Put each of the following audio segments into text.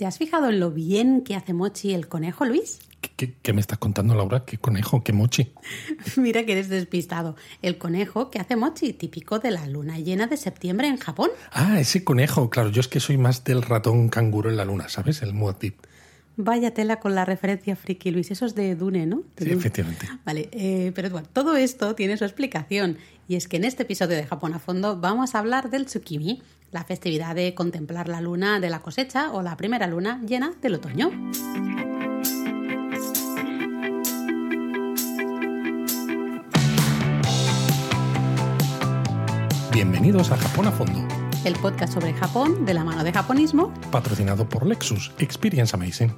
¿Te has fijado en lo bien que hace Mochi el conejo, Luis? ¿Qué, qué me estás contando, Laura? ¿Qué conejo? ¿Qué mochi? Mira que eres despistado. El conejo que hace Mochi, típico de la luna llena de septiembre en Japón. Ah, ese conejo. Claro, yo es que soy más del ratón canguro en la luna, ¿sabes? El Muad'Dib. Vaya tela con la referencia friki, Luis. Eso es de Dune, ¿no? De Sí, Dune. efectivamente. Vale, eh, pero bueno, todo esto tiene su explicación. Y es que en este episodio de Japón a fondo vamos a hablar del Tsukimi, la festividad de contemplar la luna de la cosecha o la primera luna llena del otoño. Bienvenidos a Japón a Fondo, El podcast sobre Japón de la mano de japonismo. patrocinado por Lexus. Experience Amazing.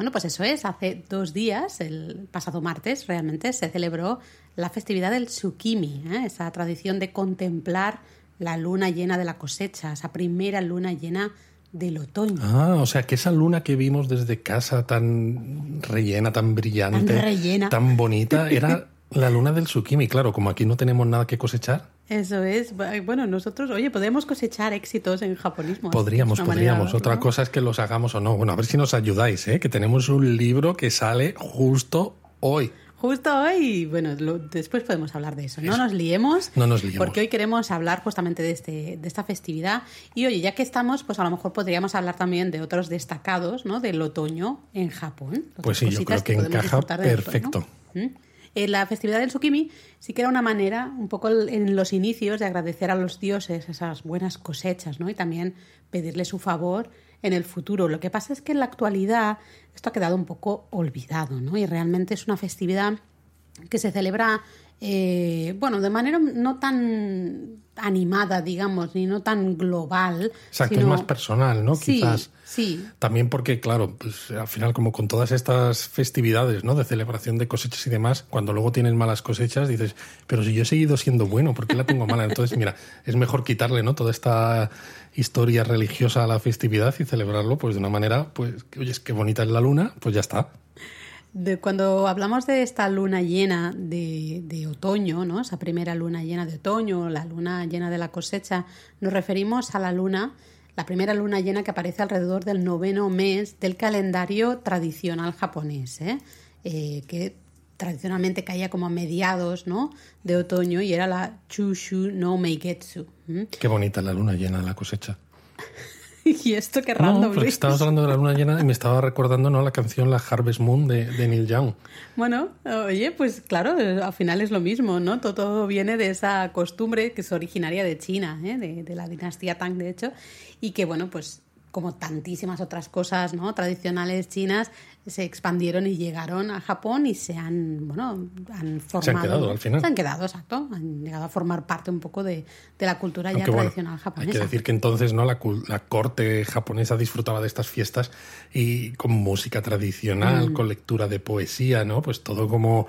Bueno, pues eso es, hace dos días, el pasado martes, realmente se celebró la festividad del Tsukimi, ¿eh? esa tradición de contemplar la luna llena de la cosecha, esa primera luna llena del otoño. Ah, o sea que esa luna que vimos desde casa tan rellena, tan brillante, Tan rellena. tan bonita, era la luna del Tsukimi. Claro, como aquí no tenemos nada que cosechar, Eso es. Bueno, nosotros, oye, podemos cosechar éxitos en japonismo. podríamos, manera, podríamos. Otra ¿no? cosa es que los hagamos o no. Bueno, a ver si nos ayudáis, ¿eh? que tenemos un libro que sale justo hoy. Justo hoy, bueno, lo- después podemos hablar de eso. No nos liemos. No nos liemos. Porque hoy queremos hablar justamente de, este, de esta festividad. Y oye, ya que estamos, pues a lo mejor podríamos hablar también de otros destacados, ¿no? Del otoño en Japón. Pues sí, yo creo que encaja otoño. perfecto. ¿Mm? Eh, la festividad del Tsukimi sí que era una manera, un poco en los inicios, de agradecer a los dioses esas buenas cosechas, ¿no? Y también pedirle su favor en el futuro. Lo que pasa es que en la actualidad esto ha quedado un poco olvidado, ¿no? Y realmente es una festividad que se celebra, eh, bueno, de manera no tan animada, digamos, ni no tan global. Exacto, es sino- más personal, ¿no? Sí, Quizás. sí. También porque, claro, pues al final, como con todas estas festividades, ¿no? De celebración de cosechas y demás, cuando luego tienes malas cosechas, dices, pero si yo he seguido siendo bueno, ¿por qué la tengo mala? Entonces, mira, es mejor quitarle, ¿no? Toda esta historia religiosa a la festividad y celebrarlo, pues de una manera, pues, que, oye, es que bonita es la luna, pues ya está. De cuando hablamos de esta luna llena de, de otoño, ¿no? esa primera luna llena de otoño, la luna llena de la cosecha, nos referimos a la luna, la primera luna llena que aparece alrededor del noveno mes del calendario tradicional japonés, ¿eh? Eh, que tradicionalmente caía como a mediados ¿no? de otoño y era la Chushu no Meigetsu. Qué bonita la luna llena de la cosecha. y esto qué No, random. porque Luis. estabas hablando de la luna llena y me estaba recordando, ¿no? La canción La Harvest Moon de, de Neil Young. Bueno, oye, pues claro, al final es lo mismo, ¿no? Todo, todo viene de esa costumbre que es originaria de China, ¿eh? de, de la dinastía Tang, de hecho, y que, bueno, pues como tantísimas otras cosas ¿no? tradicionales chinas, se expandieron y llegaron a Japón y se han, bueno, han formado... quedado al final. Se han quedado, exacto. Han llegado a formar parte un poco de, de la cultura ya bueno, tradicional hay japonesa. que decir que entonces no la, la corte japonesa disfrutaba de estas fiestas y con música tradicional, Mm. con lectura de poesía, ¿no? Pues todo como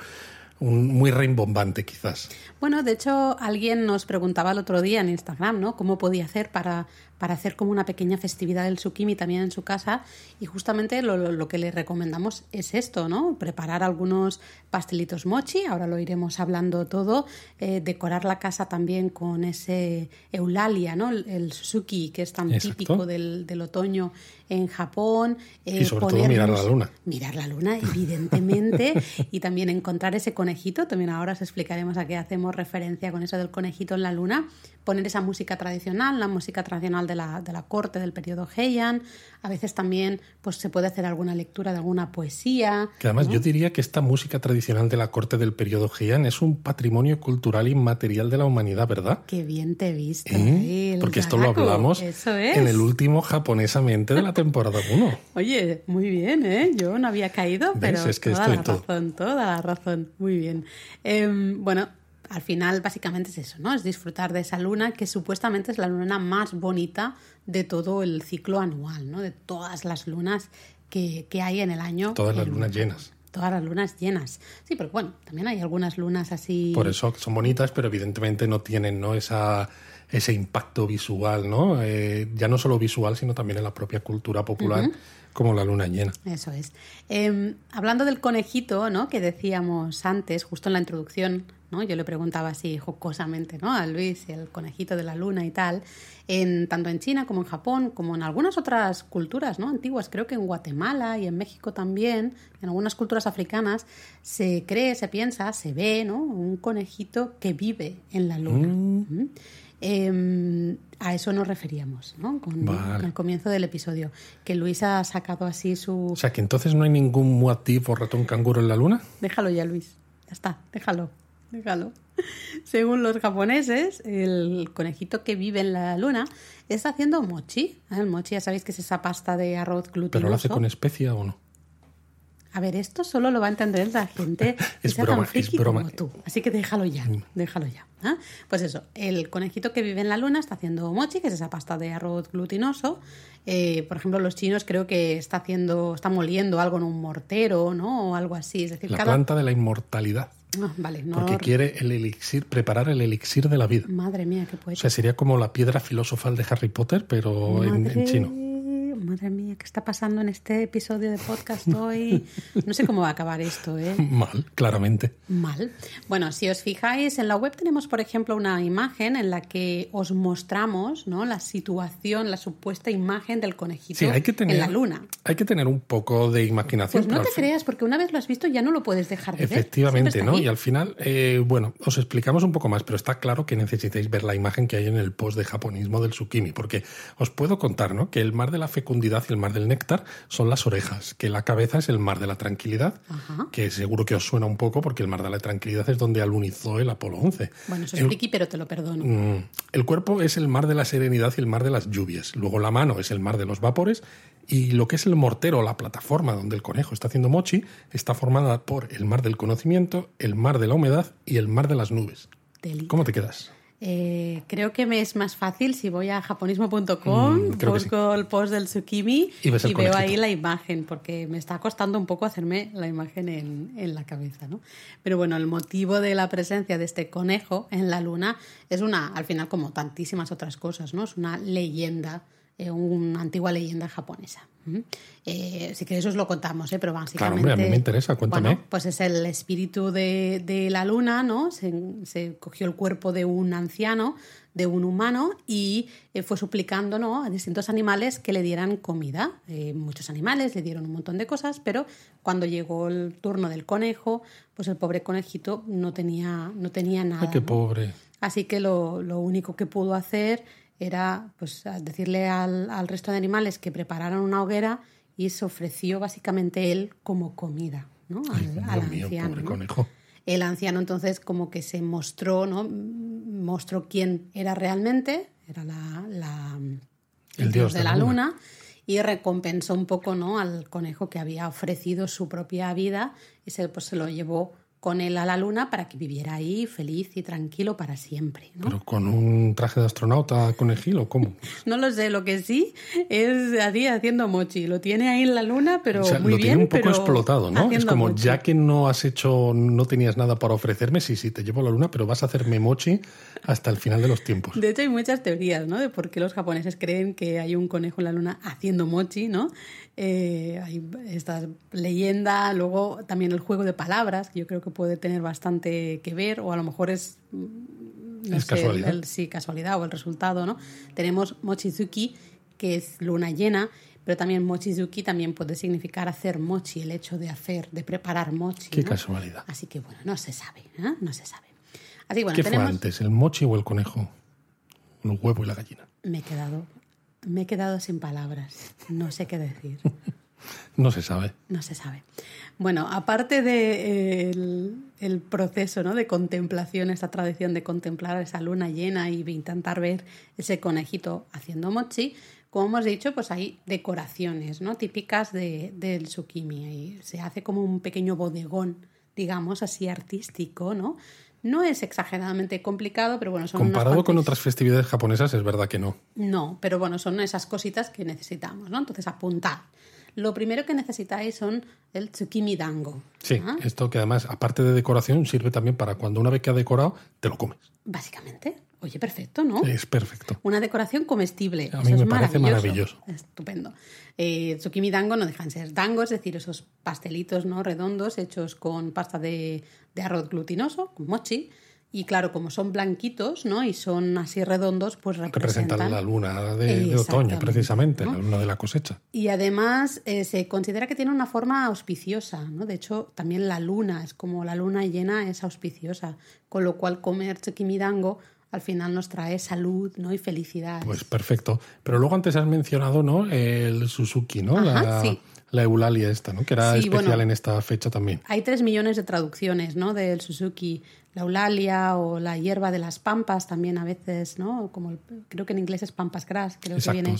un, muy rimbombante quizás. Bueno, de hecho, alguien nos preguntaba el otro día en Instagram, ¿no? ¿Cómo podía hacer para, para hacer como una pequeña festividad del Tsukimi también en su casa? Y justamente lo, lo- lo que le recomendamos es esto, ¿no? Preparar algunos pastelitos mochi, ahora lo iremos hablando todo, eh, decorar la casa también con ese eulalia, ¿no? El, el Suzuki, que es tan Exacto. típico del, del otoño en Japón. eh, Y sobre todo mirar la luna. Mirar la luna, evidentemente, y también encontrar ese conejito. También ahora os explicaremos a qué hacemos referencia con eso del conejito en la luna. Poner esa música tradicional, la música tradicional de la, de la corte del periodo Heian. A veces también pues, se puede hacer alguna lectura de alguna poesía. Que además ¿no? yo diría que esta música tradicional de la corte del periodo Heian es un patrimonio cultural inmaterial de la humanidad, ¿verdad? Qué bien te he visto. ¿Eh? Porque esto lo hablamos es. en el último japonesamente de la temporada 1. Oye, muy bien, ¿eh? Yo no había caído, ¿Ves? pero Es que toda la todo. razón, toda la razón. Muy bien. Em, bueno, al final básicamente es eso, ¿no? Es disfrutar de esa luna que supuestamente es la luna más bonita de todo el ciclo anual, ¿no? De todas las lunas que, que hay en el año. Todas las lunas llenas. Todas las lunas llenas. Sí, pero bueno, también hay algunas lunas así. Por eso son bonitas, pero evidentemente no tienen ¿no? Esa, ese impacto visual, ¿no? Eh, ya no solo visual, sino también en la propia cultura popular, como la luna llena. Eso es. Eh, hablando del conejito, ¿no? Que decíamos antes, justo en la introducción, ¿no? Yo le preguntaba así jocosamente, ¿no? A Luis, el conejito de la luna y tal, en, tanto en China como en Japón, como en algunas otras culturas, ¿no? Antiguas, creo que en Guatemala y en México también, en algunas culturas africanas, se cree, se piensa, se ve, ¿no? Un conejito que vive en la luna. ¿Mm? Eh, a eso nos referíamos, ¿no? Con, Vale. con el comienzo del episodio. Que Luis ha sacado así su... O sea que entonces no hay ningún muatif o ratón canguro en la luna. Déjalo ya, Luis. Ya está, déjalo, déjalo. Según los japoneses, el conejito que vive en la luna está haciendo mochi. ¿eh? El mochi, ya sabéis que es esa pasta de arroz glutinoso. ¿Pero lo hace con especia o no? A ver, esto solo lo va a entender la gente que Es sea broma, tan friki es broma. Mm. como tú. Así que déjalo ya, déjalo ya. ¿ah? Pues eso, el conejito que vive en la luna está haciendo mochi, que es esa pasta de arroz glutinoso. Eh, por ejemplo, los chinos creo que está haciendo, está moliendo algo en un mortero, ¿no? O algo así. Es decir, La cada. planta de la inmortalidad. Ah, vale, no. Porque quiere el elixir, preparar el elixir de la vida. Madre mía, qué O poético. sea, sería como la piedra filosofal de Harry Potter, pero en, chino. Madre mía, ¿qué está pasando en este episodio de podcast hoy? No sé cómo va a acabar esto, ¿eh? Mal, claramente. Mal. Bueno, si os fijáis, en la web tenemos, por ejemplo, una imagen en la que os mostramos ¿no? la situación, la supuesta imagen del conejito Sí, hay que tener, en la luna. Hay que tener un poco de imaginación. Pues no te fin- creas, porque una vez lo has visto ya no lo puedes dejar de ver. Efectivamente, Siempre está ¿no? ahí. Y al final, eh, bueno, os explicamos un poco más, pero está claro que necesitáis ver la imagen que hay en el post de japonismo del Tsukimi, porque os puedo contar, ¿no? Que el mar de la fecundidad y el mar del néctar son las orejas, que la cabeza es el mar de la tranquilidad, Ajá. que seguro que os suena un poco, porque el mar de la tranquilidad es donde alunizó el Apolo 11. Bueno, eso es El- friki, pero te lo perdono. Mm, El cuerpo es el mar de la serenidad y el mar de las lluvias. Luego la mano es el mar de los vapores. Y lo que es el mortero, la plataforma donde el conejo está haciendo mochi, está formada por el mar del conocimiento, el mar de la humedad y el mar de las nubes. Delita. ¿Cómo te quedas? Eh, creo que me es más fácil si voy a japonismo.com, Mm, sí. busco el post del Tsukimi Y veo conejito. ahí la imagen, porque me está costando un poco hacerme la imagen en, en la cabeza, ¿no? Pero bueno, el motivo de la presencia de este conejo en la luna es una, al final, como tantísimas otras cosas, ¿no? Es una leyenda, eh, una antigua leyenda japonesa. Eh, si queréis os lo contamos, ¿eh? pero básicamente... hombre, a mí me interesa, cuéntame. Bueno, pues es el espíritu de, de la luna, ¿no? Se, se cogió el cuerpo de un anciano, de un humano, y eh, fue suplicando ¿no? a distintos animales que le dieran comida. Eh, muchos animales le dieron un montón de cosas, pero cuando llegó el turno del conejo, pues el pobre conejito no tenía, no tenía nada. Ay, qué ¿no? pobre. Así que lo, lo único que pudo hacer era pues, decirle al, al resto de animales que prepararan una hoguera y se ofreció básicamente él como comida ¿no? al, Dios al mío, anciano. pobre ¿no? conejo. El anciano entonces como que se mostró, ¿no? mostró quién era realmente, era la, la- El dios de la luna. y recompensó un poco ¿no? al conejo que había ofrecido su propia vida y se, pues, se lo llevó con él a la luna para que viviera ahí feliz y tranquilo para siempre. ¿no? Pero con un traje de astronauta conejilo, ¿cómo? No lo sé, lo que sí es así haciendo mochi. Lo tiene ahí en la luna, pero O sea, muy lo bien. tiene un poco explotado, ¿no? Es como, mochi. ya que no has hecho, no tenías nada para ofrecerme, sí, sí, te llevo a la luna, pero vas a hacerme mochi hasta el final de los tiempos. De hecho, hay muchas teorías, ¿no? De por qué los japoneses creen que hay un conejo en la luna haciendo mochi, ¿no? Eh, hay esta leyenda, luego también el juego de palabras, que yo creo que puede tener bastante que ver, o a lo mejor es. mm, no Es sé, casualidad. el- sí, casualidad o el resultado, ¿no? Tenemos mochizuki, que es luna llena, pero también mochizuki también puede significar hacer mochi, el hecho de hacer, de preparar mochi. Qué ¿no? casualidad. Así que bueno, no se sabe, ¿eh? No se sabe. Así bueno, ¿Qué fue tenemos. antes, el mochi o el conejo? El huevo y la gallina. Me he quedado, me he quedado sin palabras. No sé qué decir. No se sabe. No se sabe. Bueno, aparte de, eh, el, el proceso ¿no? de contemplación, esta tradición de contemplar esa luna llena y de intentar ver ese conejito haciendo mochi, como hemos dicho, pues hay decoraciones ¿no? típicas de, del tsukimi. Ahí se hace como un pequeño bodegón, digamos, así artístico, ¿no? No es exageradamente complicado, pero bueno, son Comparado con otras festividades japonesas, es verdad que no. no, pero bueno, son esas cositas que necesitamos, ¿no? Entonces, apuntad. Lo primero que necesitáis son el tsukimi dango. Sí, ¿ah? esto que además, aparte de decoración, sirve también para cuando una vez que ha decorado, te lo comes. Básicamente. Oye, perfecto, ¿no? Es perfecto. Una decoración comestible. A Eso mí es me parece maravilloso. Estupendo. Eh, tsukimi dango no dejan de ser dango, es decir, esos pastelitos no redondos hechos con pasta de, de arroz glutinoso, con mochi, Y claro, como son blanquitos, ¿no? Y son así redondos, pues representan... Representan la luna de, de otoño, precisamente, la luna de la cosecha. Y además eh, se considera que tiene una forma auspiciosa, ¿no? De hecho, también la luna, es como la luna llena es auspiciosa, con lo cual comer chequimidango al final nos trae salud ¿no? y felicidad. Pues perfecto. Pero luego antes has mencionado ¿no? el Suzuki, ¿no? Ajá, sí la eulalia esta, ¿no? Que era especial en esta fecha también. Hay tres millones de traducciones, ¿no? Del Suzuki, la eulalia o la hierba de las pampas también a veces, ¿no? Como creo que en inglés es pampas grass, creo que viene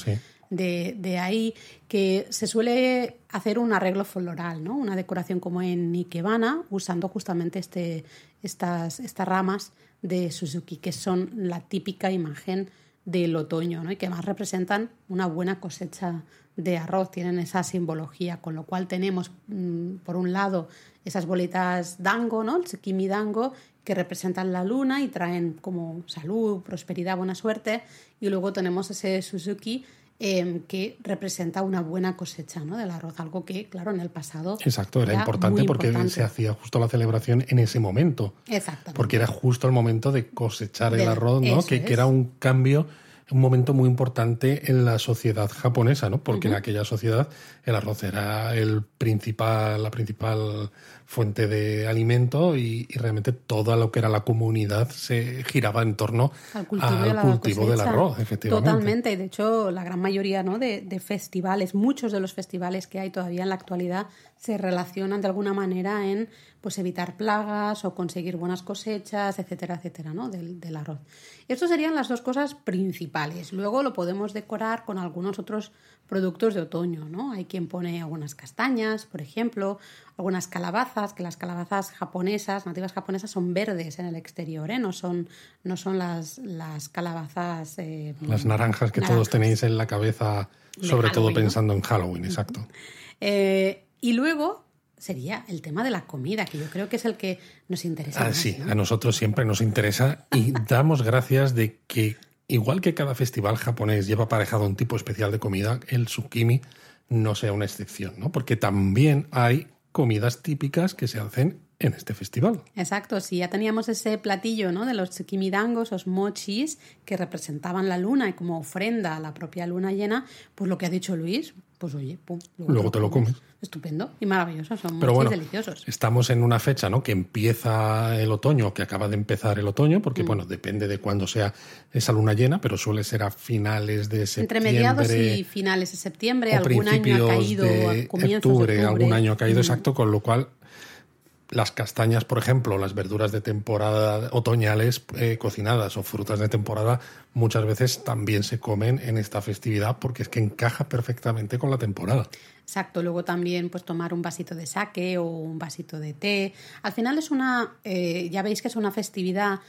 de, de, ahí, que se suele hacer un arreglo floral, ¿no? Una decoración como en Ikebana, usando justamente este, estas, estas ramas de Suzuki, que son la típica imagen del otoño, ¿no? Y que más representan una buena cosecha de arroz, tienen esa simbología, con lo cual tenemos, mm, por un lado, esas bolitas dango, ¿no? El dango, que representan la luna y traen como salud, prosperidad, buena suerte, y luego tenemos ese Suzuki em, que representa una buena cosecha ¿no? del arroz, algo que, claro, en el pasado. Exacto, era, importante porque se hacía justo la celebración en ese momento. Exactamente. Porque era justo el momento de cosechar el arroz, ¿no? Que, que, era un cambio un momento muy importante en la sociedad japonesa, ¿no? Porque en aquella sociedad el arroz era el principal, la principal fuente de alimento y, realmente todo lo que era la comunidad se giraba en torno al cultivo, del arroz, efectivamente. Totalmente, y de hecho la gran mayoría ¿no? de, de, festivales, muchos de los festivales que hay todavía en la actualidad se relacionan de alguna manera en pues evitar plagas o conseguir buenas cosechas, etcétera, etcétera, ¿no? Del, del arroz. Estas serían las dos cosas principales. Luego lo podemos decorar con algunos otros productos de otoño, ¿no? Hay quien pone algunas castañas, por ejemplo, algunas calabazas, que las calabazas japonesas, nativas japonesas, son verdes en el exterior, ¿eh? No son, no son las, las calabazas... Eh, las naranjas que todos tenéis en la cabeza, sobre todo pensando en Halloween, exacto. Eh, y luego sería el tema de la comida, que yo creo que es el que nos interesa. Ah, sí, a nosotros siempre nos interesa y damos gracias de que, igual que cada festival japonés lleva aparejado un tipo especial de comida, el tsukimi no sea una excepción, ¿no? Porque también hay comidas típicas que se hacen en este festival. Exacto, si ya teníamos ese platillo ¿no? de los tsukimidangos, los mochis, que representaban la luna y como ofrenda a la propia luna llena, pues lo que ha dicho Luis, pues oye, pum, luego, te lo comes. Estupendo y maravilloso, son muy deliciosos. Estamos en una fecha ¿no? que empieza el otoño, que acaba de empezar el otoño, porque mm. bueno, depende de cuándo sea esa luna llena, pero suele ser a finales de septiembre. Entre mediados y finales de septiembre, algún año ha caído de octubre, algún año ha caído mm. exacto, con lo cual las castañas, por ejemplo, las verduras de temporada otoñales eh, cocinadas o frutas de temporada, muchas veces también se comen en esta festividad porque es que encaja perfectamente con la temporada. Exacto, luego también pues tomar un vasito de sake o un vasito de té. Al final es una, eh, ya veis que es una festividad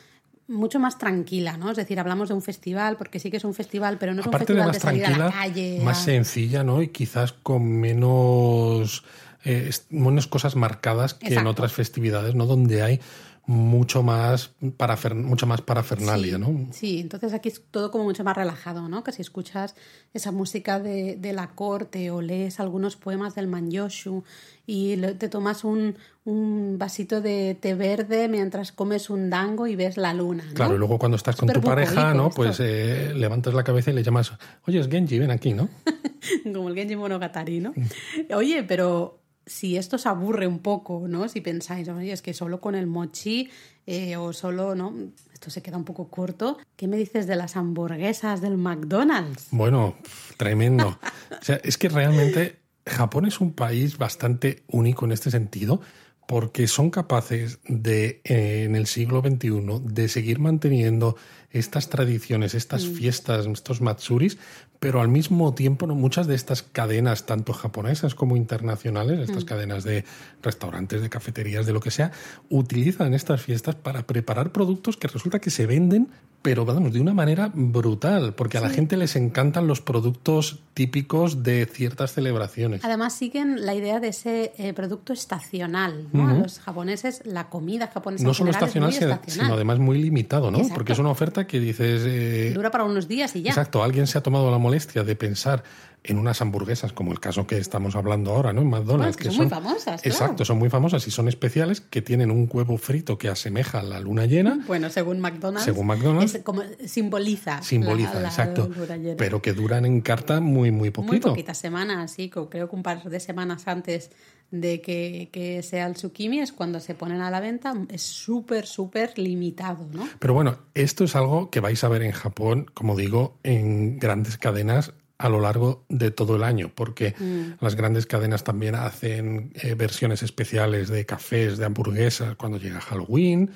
mucho más tranquila, ¿no? Es decir, hablamos de un festival porque sí que es un festival, pero no es un festival de, más tranquila, a la calle. Más sencilla, ¿no? Y quizás con menos eh, unas cosas marcadas que en otras festividades, ¿no? Donde hay mucho más para mucho más parafernalia, ¿no? Sí, entonces aquí es todo como mucho más relajado, ¿no? Que si escuchas esa música de, de la corte o lees algunos poemas del Manyoshu y te tomas un, un, vasito de té verde mientras comes un dango y ves la luna, ¿no? Claro, y luego cuando estás con tu pareja, ¿no? Pues eh, levantas la cabeza y le llamas, oye, es Genji, ven aquí, ¿no? como el Genji Monogatari, ¿no? Mm. Oye, pero si esto os aburre un poco, ¿no? Si pensáis, oye, es que solo con el mochi eh, o solo, ¿no? Esto se queda un poco corto. ¿Qué me dices de las hamburguesas del McDonald's? Bueno, tremendo. o sea, es que realmente Japón es un país bastante único en este sentido porque son capaces de, eh, en el siglo XXI, de seguir manteniendo estas tradiciones, estas mm. fiestas, estos matsuris, pero al mismo tiempo muchas de estas cadenas, tanto japonesas como internacionales, estas mm. cadenas de restaurantes, de cafeterías, de lo que sea, utilizan estas fiestas para preparar productos que resulta que se venden, pero vamos, de una manera brutal, porque a la gente les encantan los productos típicos de ciertas celebraciones. Además siguen la idea de ese eh, producto estacional, ¿no? los japoneses, la comida japonesa no solo estacional, sino además muy limitado, ¿no? Porque es una oferta que dices... eh, Dura para unos días y ya. Exacto, alguien se ha tomado la molestia de pensar en unas hamburguesas, como el caso que estamos hablando ahora, ¿no? En McDonald's. Bueno, que son muy famosas, claro. Exacto, son muy famosas y son especiales que tienen un huevo frito que asemeja a la luna llena. Bueno, según McDonald's. Según McDonald's. es como simboliza. Simboliza, la- la exacto. luna. Pero que duran en carta muy, muy Muy poquito. poquitas semanas, sí, creo que un par de semanas antes de que, que sea el tsukimi es cuando se ponen a la venta. Es súper, súper limitado, ¿no? Pero bueno, esto es algo que vais a ver en Japón, como digo, en grandes cadenas a lo largo de todo el año, porque Mm. las grandes cadenas también hacen eh, versiones especiales de cafés, de hamburguesas cuando llega Halloween,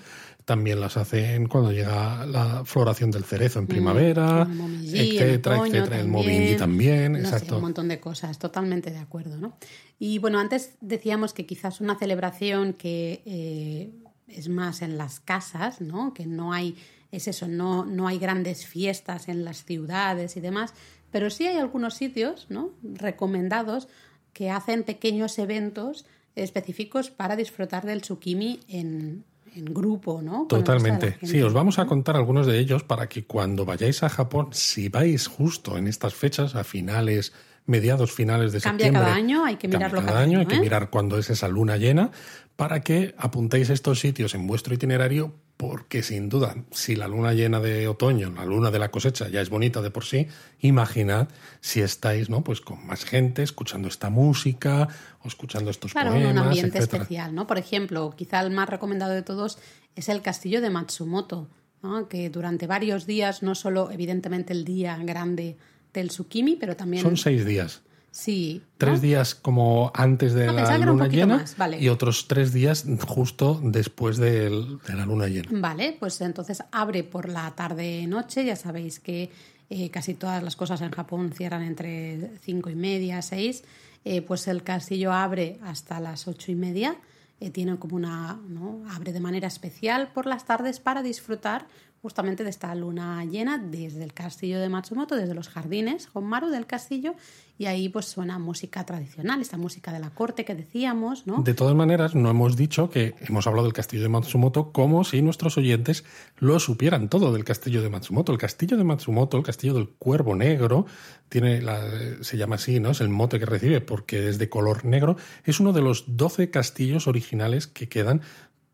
también las hacen cuando llega la floración del cerezo en primavera, Mm. El etcétera, etcétera, el también. movingi también, No sé, exacto. un montón de cosas, totalmente de acuerdo, ¿no? Y bueno, antes decíamos que quizás una celebración que eh, es más en las casas, ¿no? Que no hay, es eso, no, no hay grandes fiestas en las ciudades y demás, pero sí hay algunos sitios, ¿no? Recomendados que hacen pequeños eventos específicos para disfrutar del tsukimi en, en grupo, ¿no? Con Totalmente. Sí, os vamos a contar algunos de ellos para que cuando vayáis a Japón, si vais justo en estas fechas, a finales, mediados finales de Cambia septiembre. cada año, hay que cambia mirarlo cada cada año, hay que ¿eh? mirar cuándo es esa luna llena, para que apuntéis estos sitios en vuestro itinerario, porque sin duda, si la luna llena de otoño, la luna de la cosecha, ya es bonita de por sí, imaginad si estáis, ¿no? Pues con más gente, escuchando esta música, o escuchando estos Claro, poemas, un ambiente etcétera. especial, ¿no? Por ejemplo, quizá el más recomendado de todos es el castillo de Matsumoto, ¿no? que durante varios días, no solo evidentemente el día grande del Tsukimi, pero también... Son seis días. Sí. ¿no? Tres días como antes de Ah, la luna llena vale. y otros tres días justo después del- de la luna llena. Vale, pues entonces abre por la tarde-noche, ya sabéis que eh, casi todas las cosas en Japón cierran entre cinco y media, seis, eh, pues el castillo abre hasta las ocho y media, eh, tiene como una, ¿no? abre de manera especial por las tardes para disfrutar justamente de esta luna llena desde el castillo de Matsumoto, desde los jardines Honmaru del castillo, y ahí pues suena música tradicional, esta música de la corte que decíamos, ¿no? De todas maneras, no hemos dicho que hemos hablado del castillo de Matsumoto como si nuestros oyentes lo supieran todo del castillo de Matsumoto. El castillo de Matsumoto, el castillo del Cuervo Negro, tiene la, se llama así, ¿no? Es el mote que recibe porque es de color negro. Es uno de los 12 castillos originales que quedan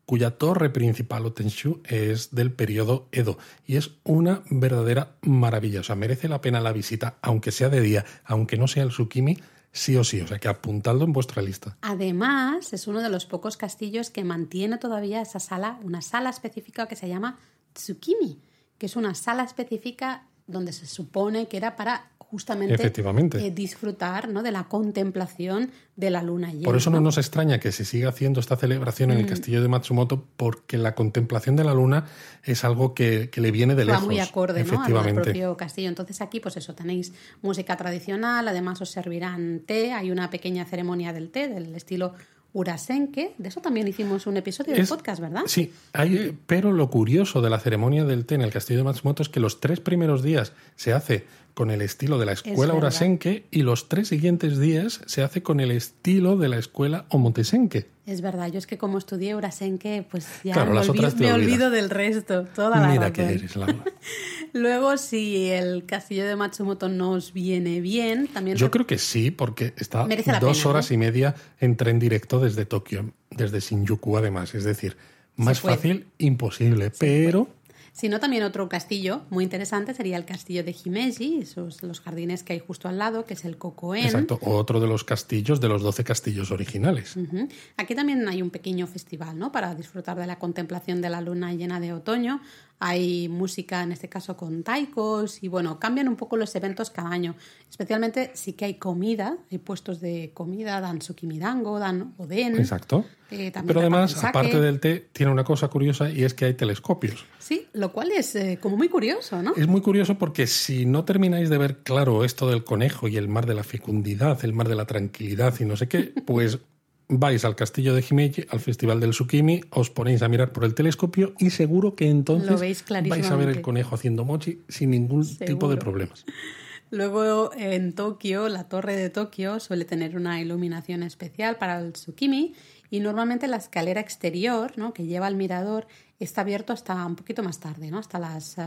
cuya torre principal, o Tenshu, es del periodo Edo. Y es una verdadera maravilla. O sea, merece la pena la visita, aunque sea de día, aunque no sea el Tsukimi, sí o sí. O sea, que apuntadlo en vuestra lista. Además, es uno de los pocos castillos que mantiene todavía esa sala, una sala específica que se llama Tsukimi, que es una sala específica donde se supone que era para justamente Efectivamente. eh, disfrutar ¿no? de la contemplación de la luna llena. Por eso no ¿no? nos extraña que se siga haciendo esta celebración en el castillo de Matsumoto, porque la contemplación de la luna es algo que, que le viene de Va lejos. muy acorde ¿no? al efectivamente. propio castillo. Entonces aquí, pues eso, tenéis música tradicional, además os servirán té, hay una pequeña ceremonia del té, del estilo Urasenke. De eso también hicimos un episodio del podcast, ¿verdad? Sí, hay, pero lo curioso de la ceremonia del té en el castillo de Matsumoto es que los tres primeros días se hace con el estilo de la escuela. Urasenke y los tres siguientes días se hace con el estilo de la escuela Omotesenke. Es verdad, yo es que como estudié Urasenke, pues ya Claro, me, las olvido, otras te me olvidas. olvido del resto. Toda la Mira que eres, Laura. Luego, si el castillo de Matsumoto nos viene bien, también Yo creo que sí, porque está dos pena, horas ¿eh? y media en tren directo desde Tokio, desde Shinjuku además. Es decir, más fácil, imposible. pero no, también otro castillo muy interesante sería el castillo de Himeji, esos los jardines que hay justo al lado, que es el Kokoen. Exacto, otro de los castillos de los 12 castillos originales. Aquí también hay un pequeño festival, ¿no? Para disfrutar de la contemplación de la luna llena de otoño. Hay música, en este caso, con taikos y, bueno, cambian un poco los eventos cada año. Especialmente sí que hay comida, hay puestos de comida, dan sukimidango, dan oden. Exacto. Eh, Pero además, aparte del té, tiene una cosa curiosa y es que hay telescopios. Sí, lo cual es eh, como muy curioso, ¿no? Es muy curioso porque si no termináis de ver claro esto del conejo y el mar de la fecundidad, el mar de la tranquilidad y no sé qué, pues vais al castillo de Himeji, al festival del Tsukimi, os ponéis a mirar por el telescopio y seguro que entonces Lo veis vais a ver el conejo haciendo mochi sin ningún tipo de problemas. Luego en Tokio, la torre de Tokio suele tener una iluminación especial para el Tsukimi y normalmente la escalera exterior ¿no? que lleva al mirador está abierto hasta un poquito más tarde, ¿no? hasta las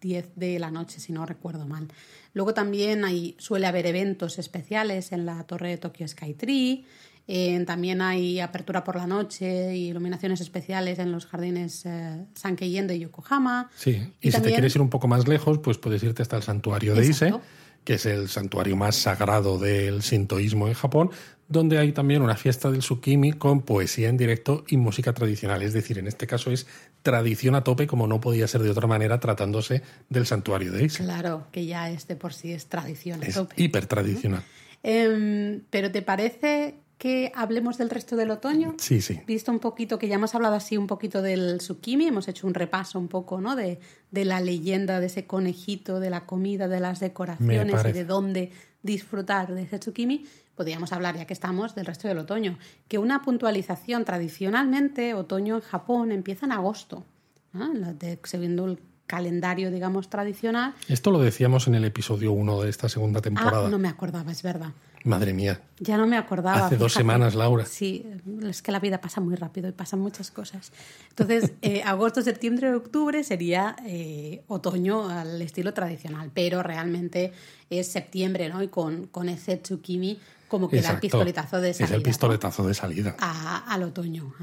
10 de la noche, si no recuerdo mal. Luego también hay, suele haber eventos especiales en la torre de Tokyo Skytree. Eh, también hay apertura por la noche y iluminaciones especiales en los jardines eh, Sankeiyen de Yokohama. Sí, y, si te quieres ir un poco más lejos, pues puedes irte hasta el santuario de Ise, que es el santuario más sagrado del sintoísmo en Japón, donde hay también una fiesta del Tsukimi con poesía en directo y música tradicional. Es decir, en este caso es tradición a tope, como no podía ser de otra manera tratándose del santuario de Ise. Claro, que ya es de por sí es tradición a Es tope. hiper tradicional. Em, Pero ¿te parece que hablemos del resto del otoño? Sí, sí. Visto un poquito, que ya hemos hablado así un poquito del Tsukimi, hemos hecho un repaso un poco, ¿no? De, de la leyenda de ese conejito, de la comida, de las decoraciones y de dónde disfrutar de ese Tsukimi. Podríamos hablar, ya que estamos, del resto del otoño. Que una puntualización, tradicionalmente, otoño en Japón empieza en agosto. Siguiendo el calendario, digamos, tradicional. Esto lo decíamos en el episodio 1 de esta segunda temporada. Ah, no me acordaba, es verdad. Madre mía. Ya no me acordaba. Hace dos semanas, Laura. Sí, es que la vida pasa muy rápido y pasan muchas cosas. Entonces, eh, agosto, septiembre, octubre sería eh, otoño al estilo tradicional, pero realmente es septiembre, ¿no? Y con, con ese tsukimi como que da el pistoletazo de salida. Es el ¿no? pistoletazo de salida. a- al otoño.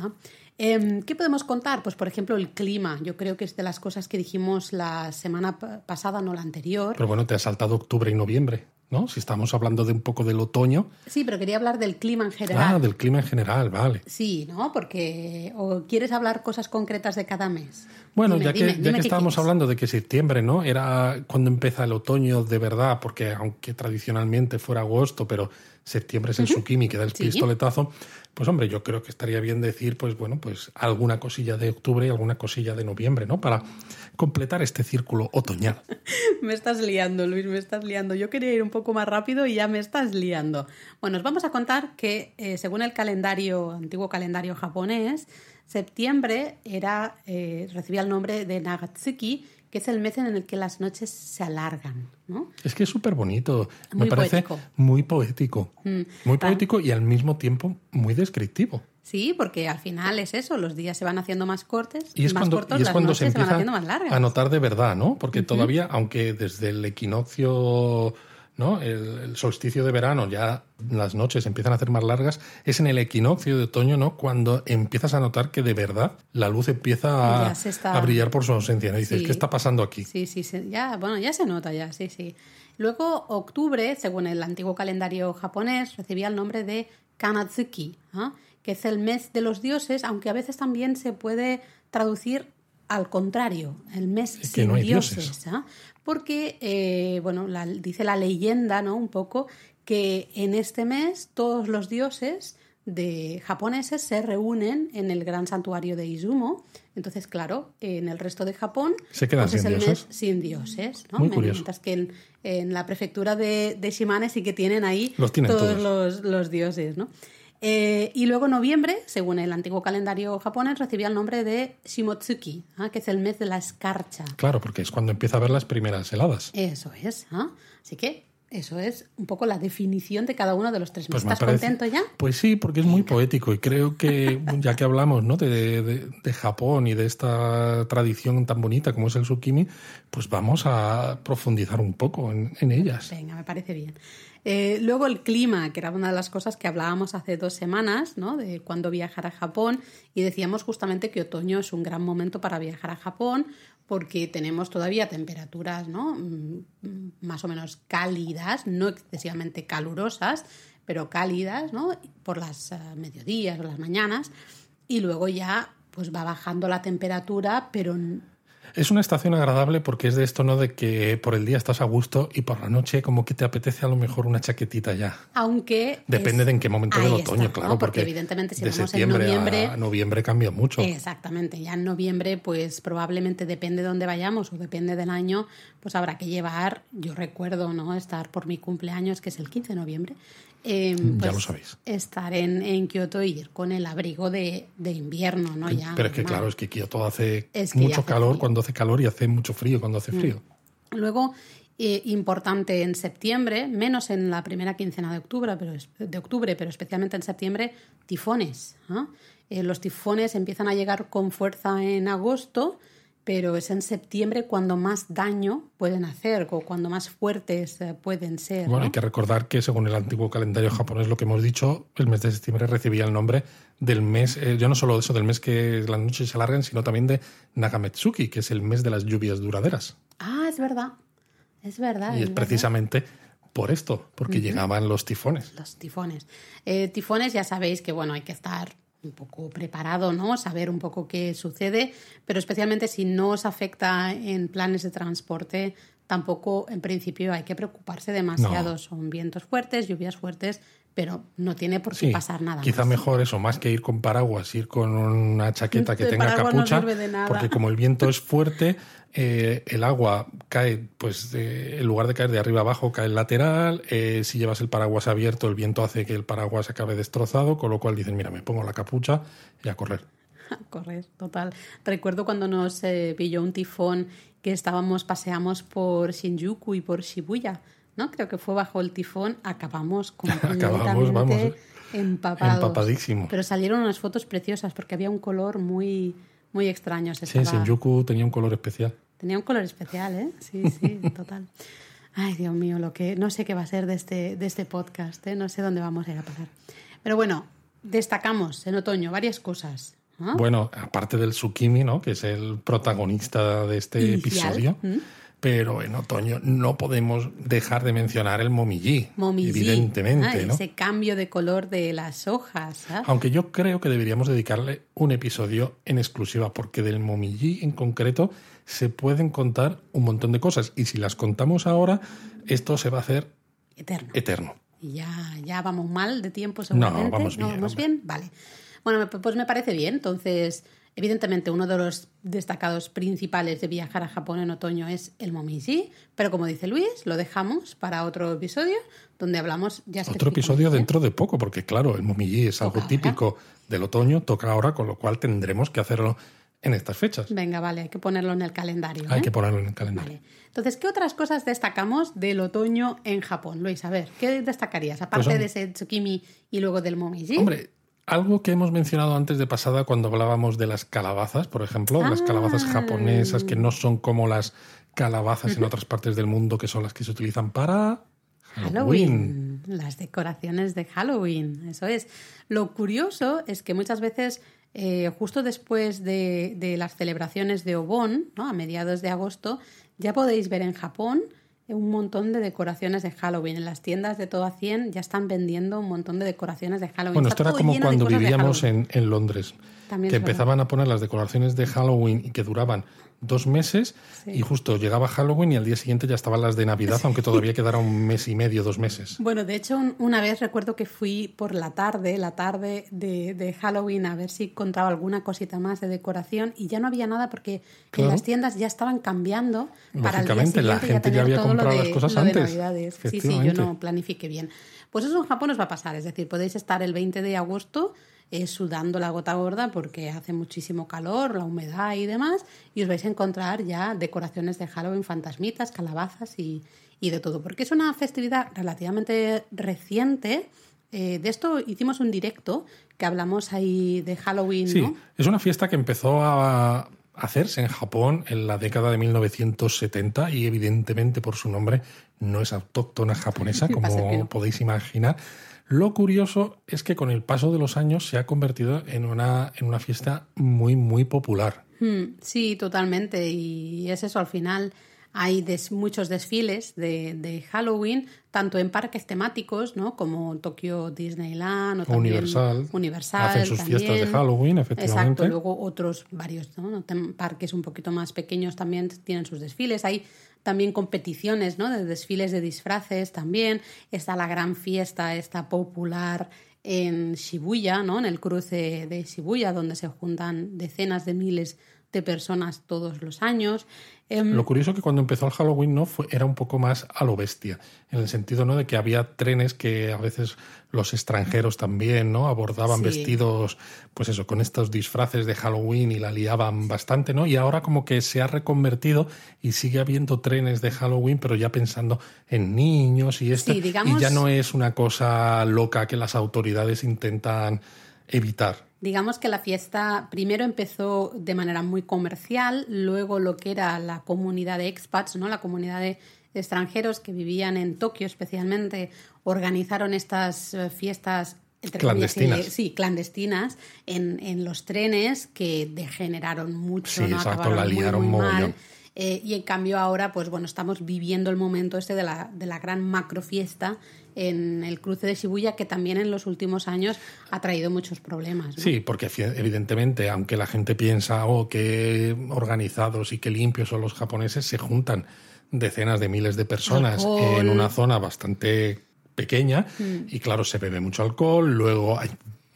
Em, ¿Qué podemos contar? Pues, por ejemplo, el clima. Yo creo que es de las cosas que dijimos la semana pa- pasada, no la anterior. Pero bueno, te has saltado octubre y noviembre, ¿no? Si estamos hablando de un poco del otoño. Sí, pero quería hablar del clima en general. Ah, del clima en general, vale. Sí, ¿no? Porque. ¿O quieres hablar cosas concretas de cada mes? Bueno, Dime, ya que, dime, ya dime que estábamos quieres. hablando de que septiembre, ¿no? Era cuando empieza el otoño de verdad, porque aunque tradicionalmente fuera agosto, pero septiembre es el Tsukimi que da el Sí. pistoletazo, pues hombre, yo creo que estaría bien decir, pues bueno, pues alguna cosilla de octubre y alguna cosilla de noviembre, ¿no? Para completar este círculo otoñal. Me estás liando, Luis, me estás liando. Yo quería ir un poco más rápido y ya me estás liando. Bueno, os vamos a contar que eh, según el calendario, antiguo calendario japonés, septiembre era, eh, recibía el nombre de Nagatsuki, que es el mes en el que las noches se alargan, ¿no? Es que es súper bonito. Me parece poético. muy poético. Mm. Muy poético y al mismo tiempo muy descriptivo. Sí, porque al final es eso, los días se van haciendo más cortos, Y es más cuando, cortos, y es las cuando noches se se, van empieza haciendo más largas. a notar de verdad, ¿no? Porque todavía, aunque desde el equinoccio, ¿no? El, el solsticio de verano ya las noches empiezan a hacer más largas, es en el equinoccio de otoño, ¿no? Cuando empiezas a notar que de verdad la luz empieza a, está- brillar por su ausencia, ¿no? Y dices, Sí. ¿qué está pasando aquí? Sí, sí, sí, ya, bueno, ya se nota ya, sí, sí. Luego, octubre, según el antiguo calendario japonés, recibía el nombre de Kanatsuki, ¿ah? Que es el mes de los dioses, aunque a veces también se puede traducir al contrario, el mes Es sin no dioses. dioses. ¿ah? Porque, eh, bueno, la- dice la leyenda, ¿no? Un poco, que en este mes todos los dioses de japoneses se reúnen en el gran santuario de Izumo. Entonces, claro, en el resto de Japón Se quedan pues es el dioses. mes sin dioses, ¿no? Muy curioso. Mientras que en, en la prefectura de, de Shimane sí que tienen ahí Los tienen todos todos. Los, los dioses, ¿no? Eh, y luego noviembre, según el antiguo calendario japonés, recibía el nombre de Shimotsuki, ¿ah? que es el mes de la escarcha. Claro, porque es cuando empieza a ver las primeras heladas. Eso es. ¿ah? Así que eso es un poco la definición de cada uno de los tres Pues ¿Estás parece- contento ya? Pues sí, porque es muy poético y creo que ya que hablamos ¿no? de, de- de Japón y de esta tradición tan bonita como es el tsukimi, pues vamos a profundizar un poco en, en ellas. Venga, me parece bien. Eh, luego el clima, que era una de las cosas que hablábamos hace dos semanas, ¿no? De cuándo viajar a Japón, y decíamos justamente que otoño es un gran momento para viajar a Japón, porque tenemos todavía temperaturas, ¿no? Mm, Más o menos cálidas, no excesivamente calurosas, pero cálidas, ¿no? Por las eh, mediodías o las mañanas, y luego ya pues va bajando la temperatura, pero Es una estación agradable porque es de esto, ¿no? De que por el día estás a gusto y por la noche como que te apetece a lo mejor una chaquetita ya. aunque... Depende es- de en qué momento Ahí del está, otoño, ¿no? claro. Porque evidentemente si de vamos en noviembre... a noviembre cambia mucho. Exactamente, ya en noviembre, pues probablemente depende de dónde vayamos o depende del año, pues habrá que llevar, yo recuerdo, ¿no? Estar por mi cumpleaños, que es el 15 de noviembre, eh, Ya pues, lo sabéis. estar en, en Kioto y ir con el abrigo de, de invierno, ¿no? Ya, Pero es que normal. claro, es que Kioto hace Es que ya mucho hace calor frío. Mm. cuando hace calor y hace mucho frío cuando hace frío. Luego, eh, importante en septiembre, menos en la primera quincena de octubre, pero, de octubre, pero especialmente en septiembre, tifones. Eh, los tifones empiezan a llegar con fuerza en agosto, pero es en septiembre cuando más daño pueden hacer o cuando más fuertes eh, pueden ser. Bueno, hay que recordar que según el antiguo calendario japonés, lo que hemos dicho, el mes de septiembre recibía el nombre del mes, eh, yo no solo eso, del mes que las noches se alargan, sino también de Nagametsuki, que es el mes de las lluvias duraderas. Ah, es verdad. Es verdad. Y es, precisamente por esto, porque llegaban los tifones. Los tifones. Eh, tifones ya sabéis que, bueno, hay que estar un poco preparado, ¿no? Saber un poco qué sucede, pero especialmente si no os afecta en planes de transporte, tampoco en principio hay que preocuparse demasiado. Son vientos fuertes, lluvias fuertes, pero no tiene por qué pasar nada. Quizá mejor eso, más que ir con paraguas, ir con una chaqueta que tenga capucha, porque como el viento es fuerte, eh, el agua cae, pues en lugar de caer de arriba abajo, cae el lateral. Eh, si llevas el paraguas abierto, el viento hace que el paraguas acabe destrozado, con lo cual dicen, mira, me pongo la capucha y a correr. A correr, total. Recuerdo cuando nos eh, pilló un tifón que estábamos, paseamos por Shinjuku y por Shibuya ¿no? Creo que fue bajo el tifón, acabamos completamente acabamos, vamos, empapados. Empapadísimo. Pero salieron unas fotos preciosas porque había un color muy, muy extraño. sí, Shinjuku tenía un color especial. Tenía un color especial, ¿eh? Sí, sí, total. Ay, Dios mío, lo que no sé qué va a ser de este, de este podcast, ¿eh? no sé dónde vamos a ir a pasar. Pero bueno, destacamos en otoño varias cosas. Bueno, aparte del Tsukimi, ¿no? que es el protagonista de este episodio, pero en otoño no podemos dejar de mencionar el momillí, evidentemente. Ah, ese cambio de color de las hojas. ¿ah? Aunque yo creo que deberíamos dedicarle un episodio en exclusiva, porque del momillí en concreto se pueden contar un montón de cosas. Y si las contamos ahora, esto se va a hacer eterno. eterno. Y ya, ya vamos mal de tiempo, seguramente. No, vamos bien. vamos bien? Vale. Bueno, pues me parece bien. Entonces, Evidentemente, uno de los destacados principales de viajar a Japón en otoño es el momiji, pero como dice Luis, lo dejamos para otro episodio donde hablamos ya Otro episodio dentro de poco, porque claro, el momiji es algo típico del otoño, toca ahora, con lo cual tendremos que hacerlo en estas fechas. Venga, vale, hay que ponerlo en el calendario. Hay ¿eh? que ponerlo en el calendario. Entonces, ¿qué otras cosas destacamos del otoño en Japón? Luis, a ver, ¿qué destacarías? Aparte pues de ese tsukimi y luego del momiji. Hombre, algo que hemos mencionado antes de pasada cuando hablábamos de las calabazas, por ejemplo, las calabazas ah. japonesas que no son como las calabazas en otras partes del mundo que son las que se utilizan para Halloween. Las decoraciones de Halloween, eso es. Lo curioso es que muchas veces, eh, justo después de, de, las celebraciones de Obon, ¿no? a mediados de agosto, ya podéis ver en Japón un montón de decoraciones de Halloween. En las tiendas de todo a 100 ya están vendiendo un montón de decoraciones de Halloween. Bueno, esto era como cuando vivíamos en, en, Londres, que empezaban a poner las decoraciones de Halloween y que duraban dos meses y justo llegaba Halloween y al día siguiente ya estaban las de Navidad, aunque todavía quedara un mes y medio, dos meses. Bueno, de hecho, una vez recuerdo que fui por la tarde, la tarde de, Halloween, a ver si encontraba alguna cosita más de decoración y ya no había nada porque en las tiendas ya estaban cambiando para el día la gente ya, había comprado las cosas antes. Sí, sí, yo no planifique bien. Pues eso en Japón os va a pasar, es decir, podéis estar el 20 de agosto sudando la gota gorda porque hace muchísimo calor, la humedad y demás, y os vais a encontrar ya decoraciones de Halloween, fantasmitas, calabazas y, de todo, porque es una festividad relativamente reciente. Eh, de esto hicimos un directo que hablamos ahí de Halloween. Sí, es una fiesta que empezó a hacerse en Japón en la década de 1970 y evidentemente por su nombre no es autóctona japonesa, como podéis imaginar. Lo curioso es que con el paso de los años se ha convertido en una, en una fiesta muy, muy popular. Hmm, sí, totalmente. Y es eso, al final hay muchos desfiles de, Halloween, tanto en parques temáticos, ¿no? Como Tokyo Disneyland o también Universal. Universal Hacen sus fiestas de Halloween, efectivamente. Exacto, luego otros varios parques un poquito más pequeños también tienen sus desfiles. Hay también competiciones, ¿no? De desfiles de disfraces también. Está la gran fiesta, esta popular en Shibuya, ¿no? En el cruce de Shibuya, donde se juntan decenas de miles de personas todos los años. Em, Lo curioso es que cuando empezó el Halloween no fue, era un poco más a lo bestia, en el sentido ¿no? de que había trenes que a veces los extranjeros también no abordaban Sí. vestidos, pues eso, con estos disfraces de Halloween y la liaban bastante, ¿no? Y ahora como que se ha reconvertido y sigue habiendo trenes de Halloween, pero ya pensando en niños y esto, Sí, digamos- y ya no es una cosa loca que las autoridades intentan evitar. Digamos que la fiesta primero empezó de manera muy comercial, luego lo que era la comunidad de expats, ¿no? la comunidad de extranjeros que vivían en Tokio especialmente, organizaron estas eh, fiestas entre Clandestinas. ile- sí, clandestinas en, en los trenes que degeneraron mucho, Sí, ¿no? exacto, Acabaron la liaron muy mal. Eh, y en cambio ahora, pues bueno, estamos viviendo el momento este de la, de la gran macrofiesta en el cruce de Shibuya, que también en los últimos años ha traído muchos problemas. ¿no? Sí, porque evidentemente, aunque la gente piensa, oh, qué organizados y qué limpios son los japoneses, se juntan decenas de miles de personas Alcohol. en una zona bastante pequeña Mm. y claro, se bebe mucho alcohol, luego hay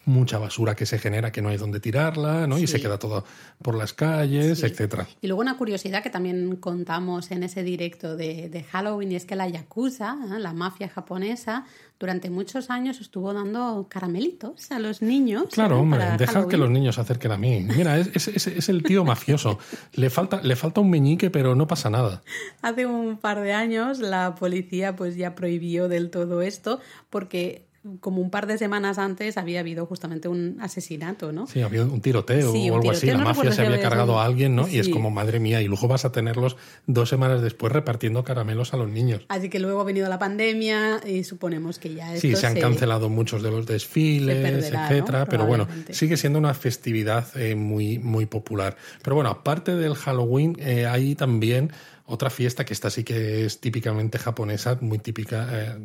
mucha basura que se genera que no hay donde tirarla, ¿no? Y se queda todo por las calles, Sí. etcétera. Y luego una curiosidad que también contamos en ese directo de, de Halloween y es que la Yakuza, ¿eh? la mafia japonesa, durante muchos años estuvo dando caramelitos a los niños. Claro, ¿eh? hombre, dejad que los niños se acerquen a mí. Mira, es, es- es- es el tío mafioso. Le falta, le falta un meñique, pero no pasa nada. Hace un par de años la policía pues ya prohibió del todo esto porque como un par de semanas antes había habido justamente un asesinato, ¿no? Sí, había un tiroteo Sí, o algo así. La no mafia se había cargado a alguien, ¿no? Y es como, madre mía, y luego vas a tenerlos dos semanas después repartiendo caramelos a los niños. Así que luego ha venido la pandemia y suponemos que ya Sí, se han cancelado muchos de los desfiles, perderá, ¿no? etcétera, pero bueno, sigue siendo una festividad eh, muy, muy popular. Pero bueno, aparte del Halloween, eh, hay también otra fiesta que esta sí que es típicamente japonesa, muy típica, eh,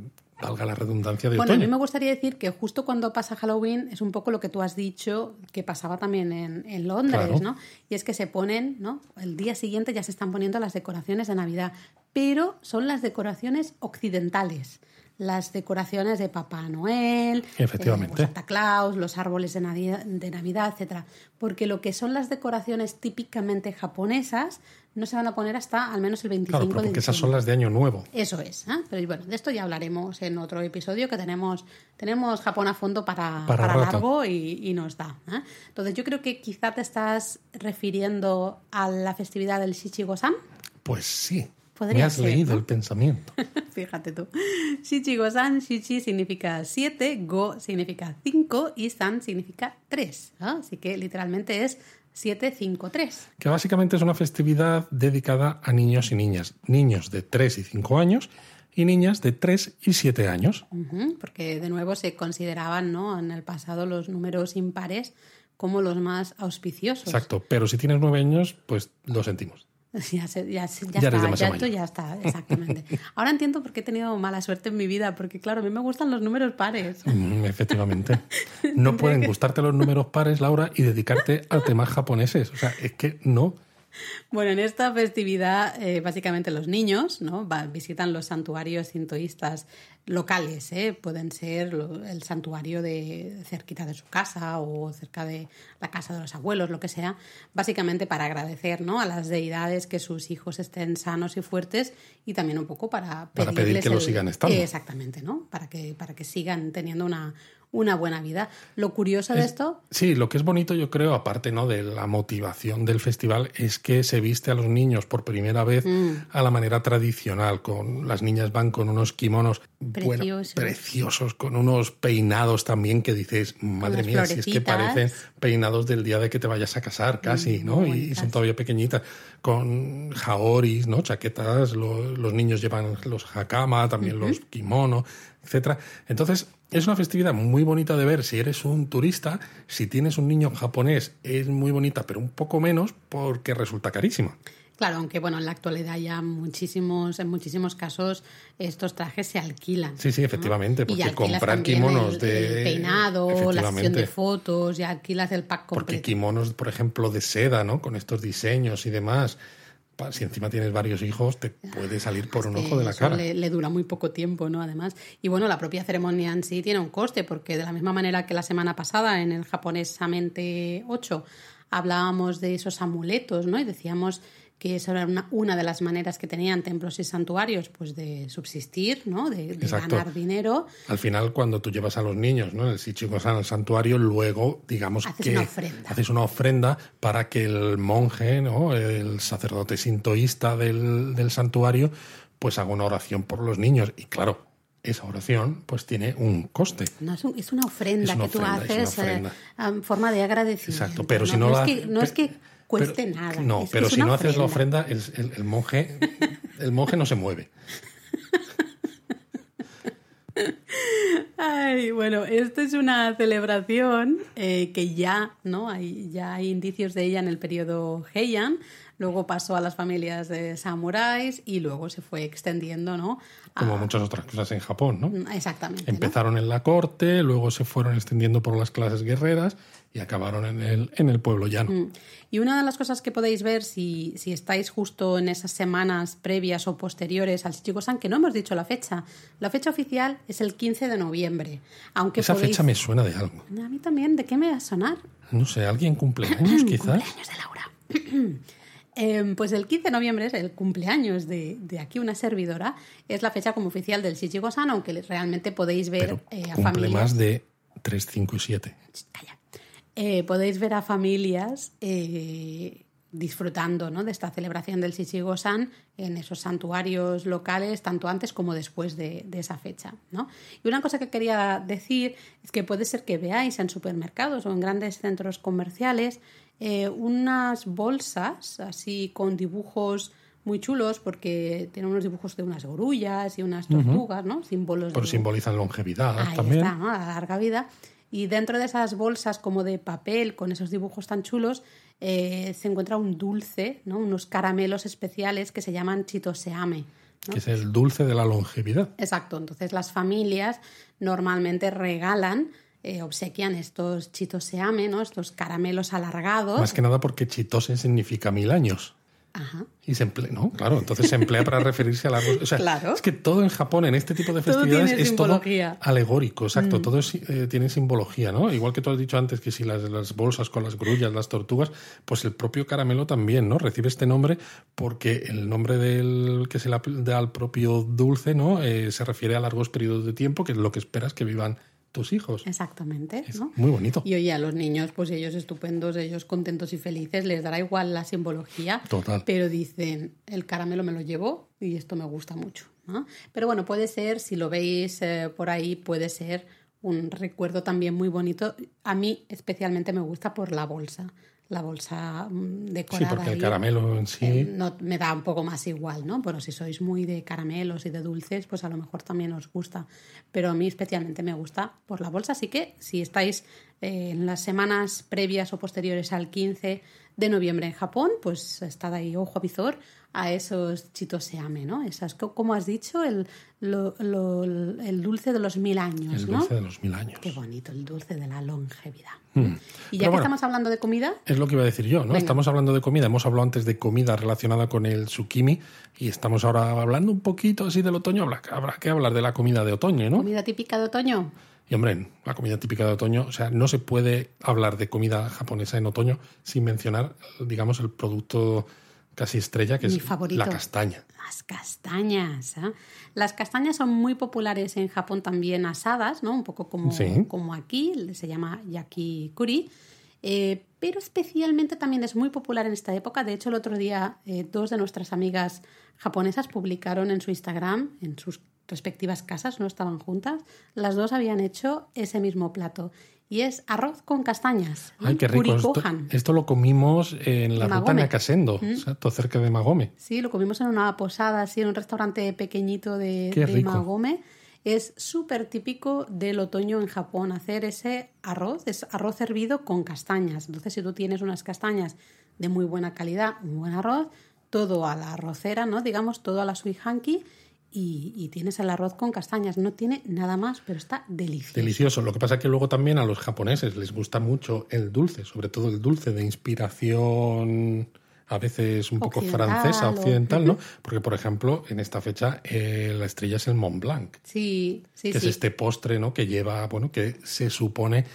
valga la redundancia, de Bueno, a mí me gustaría decir que justo cuando pasa Halloween es un poco lo que tú has dicho que pasaba también en, en Londres, Claro. ¿no? Y es que se ponen, ¿no? El día siguiente ya se están poniendo las decoraciones de Navidad, pero son las decoraciones occidentales. Las decoraciones de Papá Noel, Efectivamente. eh, Santa Claus, los árboles de Navidad, de Navidad, etcétera. Porque lo que son las decoraciones típicamente japonesas no se van a poner hasta al menos el 25 Claro, pero de porque esas son las de Año Nuevo. Eso es, ¿eh? pero bueno, de esto ya hablaremos en otro episodio que tenemos, tenemos Japón a fondo para, Para largo y, y nos da. ¿eh? Entonces yo creo que quizá te estás refiriendo a la festividad del Shichigo-san. Pues sí, Podría me has ser, leído ¿no? el pensamiento. Fíjate tú. Shichigo-san, Shichi significa 7, Go significa 5 y San significa 3. Así que literalmente es 7, 5, 3. que básicamente es una festividad dedicada a niños y niñas, niños de 3 y 5 años y niñas de 3 y 7 años. Porque de nuevo se consideraban ¿no? en el pasado los números impares como los más auspiciosos. Exacto, pero si tienes 9 años, pues lo sentimos. Ya, se- ya, se- ya está, ya, esto mayor. ya está, exactamente. Ahora entiendo por qué he tenido mala suerte en mi vida, porque claro, a mí me gustan los números pares. Mm, efectivamente. No pueden gustarte los números pares, Laura, y dedicarte a temas japoneses. O sea, es que no. Bueno, en esta festividad, eh, básicamente los niños ¿no? Va- visitan los santuarios sintoístas locales. ¿eh? Pueden ser lo- el santuario de cerquita de su casa o cerca de la casa de los abuelos, lo que sea, básicamente para agradecer ¿no? a las deidades que sus hijos estén sanos y fuertes y también un poco para, Para pedir que lo sigan estando. Exactamente, ¿no? Para que, para que sigan teniendo una, una buena vida. Lo curioso de esto Sí, lo que es bonito, yo creo, aparte ¿no? de la motivación del festival, es que se viste a los niños por primera vez Mm. a la manera tradicional. Con las niñas van con unos kimonos bueno, Preciosos. preciosos, con unos peinados también que dices, madre mía, si es que parecen peinados del día de que te vayas a casar, casi, Mm, ¿no? muy Y, y son todavía pequeñitas, con jaoris, ¿no? Chaquetas, lo- los niños llevan los hakama, también los kimono, etcétera. Entonces, es una festividad muy bonita de ver si eres un turista. Si tienes un niño japonés, es muy bonita, pero un poco menos porque resulta carísima. Claro, aunque bueno, en la actualidad ya muchísimos, en muchísimos casos estos trajes se alquilan. Sí, sí, efectivamente, porque comprar kimonos el, de- el peinado, la sesión de fotos, ya alquilas el pack Porque completo. kimonos, por ejemplo, de seda, ¿no? Con estos diseños y demás. Si encima tienes varios hijos, te puede salir por un ojo de la cara. Le, le dura muy poco tiempo, ¿no? Además. Y bueno, la propia ceremonia en sí tiene un coste, porque de la misma manera que la semana pasada en el japonesamente 8 hablábamos de esos amuletos, ¿no? Y decíamos que esa era una, una, de las maneras que tenían templos y santuarios, pues de subsistir, ¿no? De, de ganar dinero. Al final, cuando tú llevas a los niños, ¿no? El Shichigosan al santuario, luego, digamos haces que una ofrenda. haces una ofrenda para que el monje, ¿no? El sacerdote sintoísta del, del santuario, pues haga una oración por los niños. Y claro, esa oración pues tiene un coste. No, es, un, es una ofrenda Es una que ofrenda, tú haces eh, en forma de agradecimiento. Exacto, pero si no no la- es que, no es que cueste pero- nada. No, es pero es si no haces la ofrenda. el, el- el monje, el monje no se mueve. Ay, bueno, esto es una celebración eh, que ya, ¿no? Hay, ya hay indicios de ella en el periodo Heian, luego pasó a las familias de samuráis y luego se fue extendiendo, ¿no? A- Como muchas otras cosas en Japón, ¿no? Exactamente. ¿no? Empezaron en la corte, luego se fueron extendiendo por las clases guerreras y acabaron en el, en el pueblo llano. Mm. Y una de las cosas que podéis ver si, si estáis justo en esas semanas previas o posteriores al Shichigo-san, que no hemos dicho la fecha, la fecha oficial es el 15 de noviembre. Aunque Esa podéis... fecha me suena de algo. A mí también, ¿de qué me va a sonar? No sé, alguien cumple años quizás. Cumpleaños de Laura. Em, pues el 15 de noviembre es el cumpleaños de, de aquí una servidora. Es la fecha como oficial del Shichigo-san, aunque realmente podéis ver Pero eh, a cumple familias... más de 3, 5 y 7. Calla. Eh, podéis ver a familias eh, disfrutando ¿no? de esta celebración del Shichigo-san en esos santuarios locales, tanto antes como después de, de esa fecha. ¿no? Y una cosa que quería decir es que puede ser que veáis en supermercados o en grandes centros comerciales eh, unas bolsas así con dibujos muy chulos porque tienen unos dibujos de unas grullas y unas tortugas, ¿no? Símbolos Pero de- simbolizan longevidad Ahí también. está, ¿no? La larga vida. Y dentro de esas bolsas como de papel con esos dibujos tan chulos eh, se encuentra un dulce, ¿no? unos caramelos especiales que se llaman chitoseame. ¿no? Que es el dulce de la longevidad. Exacto, entonces las familias normalmente regalan, eh, obsequian estos chitoseame, ¿no? estos caramelos alargados. Más que nada porque chitose significa mil años. Ajá. Y se emplea, ¿no? Claro, entonces se emplea para referirse a la... O sea, Claro. es que todo en Japón, en este tipo de Todo festividades, es todo simbología. Mm. alegórico, exacto. Todo es, eh, tiene simbología, ¿no? Igual que tú has dicho antes que si las, las bolsas con las grullas, las tortugas, pues el propio caramelo también, ¿no? Recibe este nombre porque el nombre del que se le da al propio dulce, ¿no? Eh, se refiere a largos periodos de tiempo, que es lo que esperas que vivan tus hijos. Exactamente. Es ¿no? muy bonito. Y oye, a los niños, pues ellos estupendos, ellos contentos y felices, les dará igual la simbología. Total. Pero dicen, el caramelo me lo llevo y esto me gusta mucho. ¿no? Pero bueno, puede ser, si lo veis eh, por ahí, puede ser un recuerdo también muy bonito. A mí especialmente me gusta por la bolsa. La bolsa mm, Sí, decorada. porque el caramelo en sí... Eh, no, me da un poco más igual, ¿no? Bueno, si sois muy de caramelos y de dulces, pues a lo mejor también os gusta. Pero a mí especialmente me gusta por la bolsa. Así que si estáis en las semanas previas o posteriores al 15 de noviembre en Japón, pues estad ahí ojo a visor a esos chitoseame, ¿no? Esas, co- como has dicho, el, lo- lo- el dulce de los mil años, el ¿no? dulce de los mil años. Qué bonito, el dulce de la longevidad. Mm. Y ya Pero que bueno, estamos hablando de comida, Es lo que iba a decir yo, ¿no? Venga. Estamos hablando de comida, hemos hablado antes de comida relacionada con el tsukimi y estamos ahora hablando un poquito así del otoño. Habrá, habrá que hablar de la comida de otoño, ¿no? comida típica de otoño, Y hombre, la comida típica de otoño, o sea, no se puede hablar de comida japonesa en otoño sin mencionar, digamos, el producto casi estrella, que Mi es favorito. la castaña. Las castañas. ¿eh? Las castañas son muy populares en Japón también asadas, ¿no? Un poco como, Sí. como aquí, se llama yakikuri. Eh, pero especialmente también es muy popular en esta época. De hecho, el otro día eh, dos de nuestras amigas japonesas publicaron en su Instagram, en sus respectivas casas, no estaban juntas, las dos habían hecho ese mismo plato. Y es arroz con castañas. Ay, qué rico. Esto, esto lo comimos en la ruta. Nakasendo, exacto, cerca de Magome. Sí, lo comimos en una posada, así, en un restaurante pequeñito de. Magome. Es súper típico del otoño en Japón hacer ese arroz, es arroz hervido con castañas. Entonces, si tú tienes unas castañas de muy buena calidad, un buen arroz, todo a la arrocera, ¿no? Digamos, todo a la suihanki y, y tienes el arroz con castañas. No tiene nada más, pero está delicioso. Delicioso. Lo que pasa es que luego también a los japoneses les gusta mucho el dulce, sobre todo el dulce de inspiración a veces un poco Occidental francesa, occidental, ¿no? Porque, por ejemplo, en esta fecha eh, la estrella es el Mont Blanc, Sí, sí, que sí. es este postre, ¿no? Que lleva, bueno, que se supone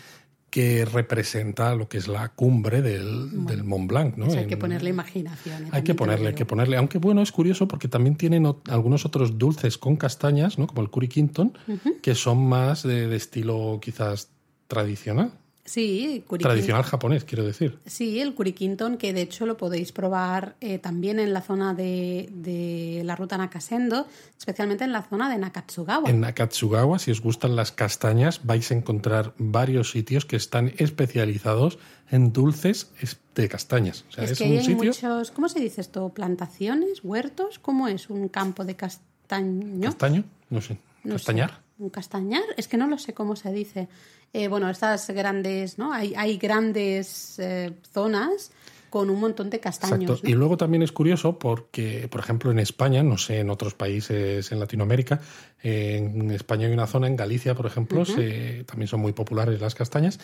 que representa lo que es la cumbre del, del Mont Blanc. ¿no? Eso hay En- que ponerle imaginación. ¿eh? hay que ponerle, hay que ponerle. Aunque bueno, es curioso porque también tienen algunos otros dulces con castañas, ¿no? Como el Curry Quinton, que son más de, de estilo quizás tradicional. Sí, Tradicional japonés, quiero decir. Sí, el Kurikinton, que de hecho lo podéis probar eh, también en la zona de, de la ruta Nakasendo, especialmente en la zona de Nakatsugawa. En Nakatsugawa, si os gustan las castañas, vais a encontrar varios sitios que están especializados en dulces es- de castañas. O sea, es, es que un hay sitio. muchos, ¿cómo se dice esto? ¿Plantaciones? ¿Huertos? ¿Cómo es? ¿Un campo de castaño? ¿Castaño? No sé. No ¿Castañar? sé. ¿Un castañar? Es que no lo sé cómo se dice. Eh, bueno, estas grandes, ¿no? Hay, hay grandes eh, zonas con un montón de castaños. Y luego también es curioso porque, por ejemplo, en España, no sé, en otros países en Latinoamérica, eh, en España hay una zona, en Galicia, por ejemplo, se- también son muy populares las castañas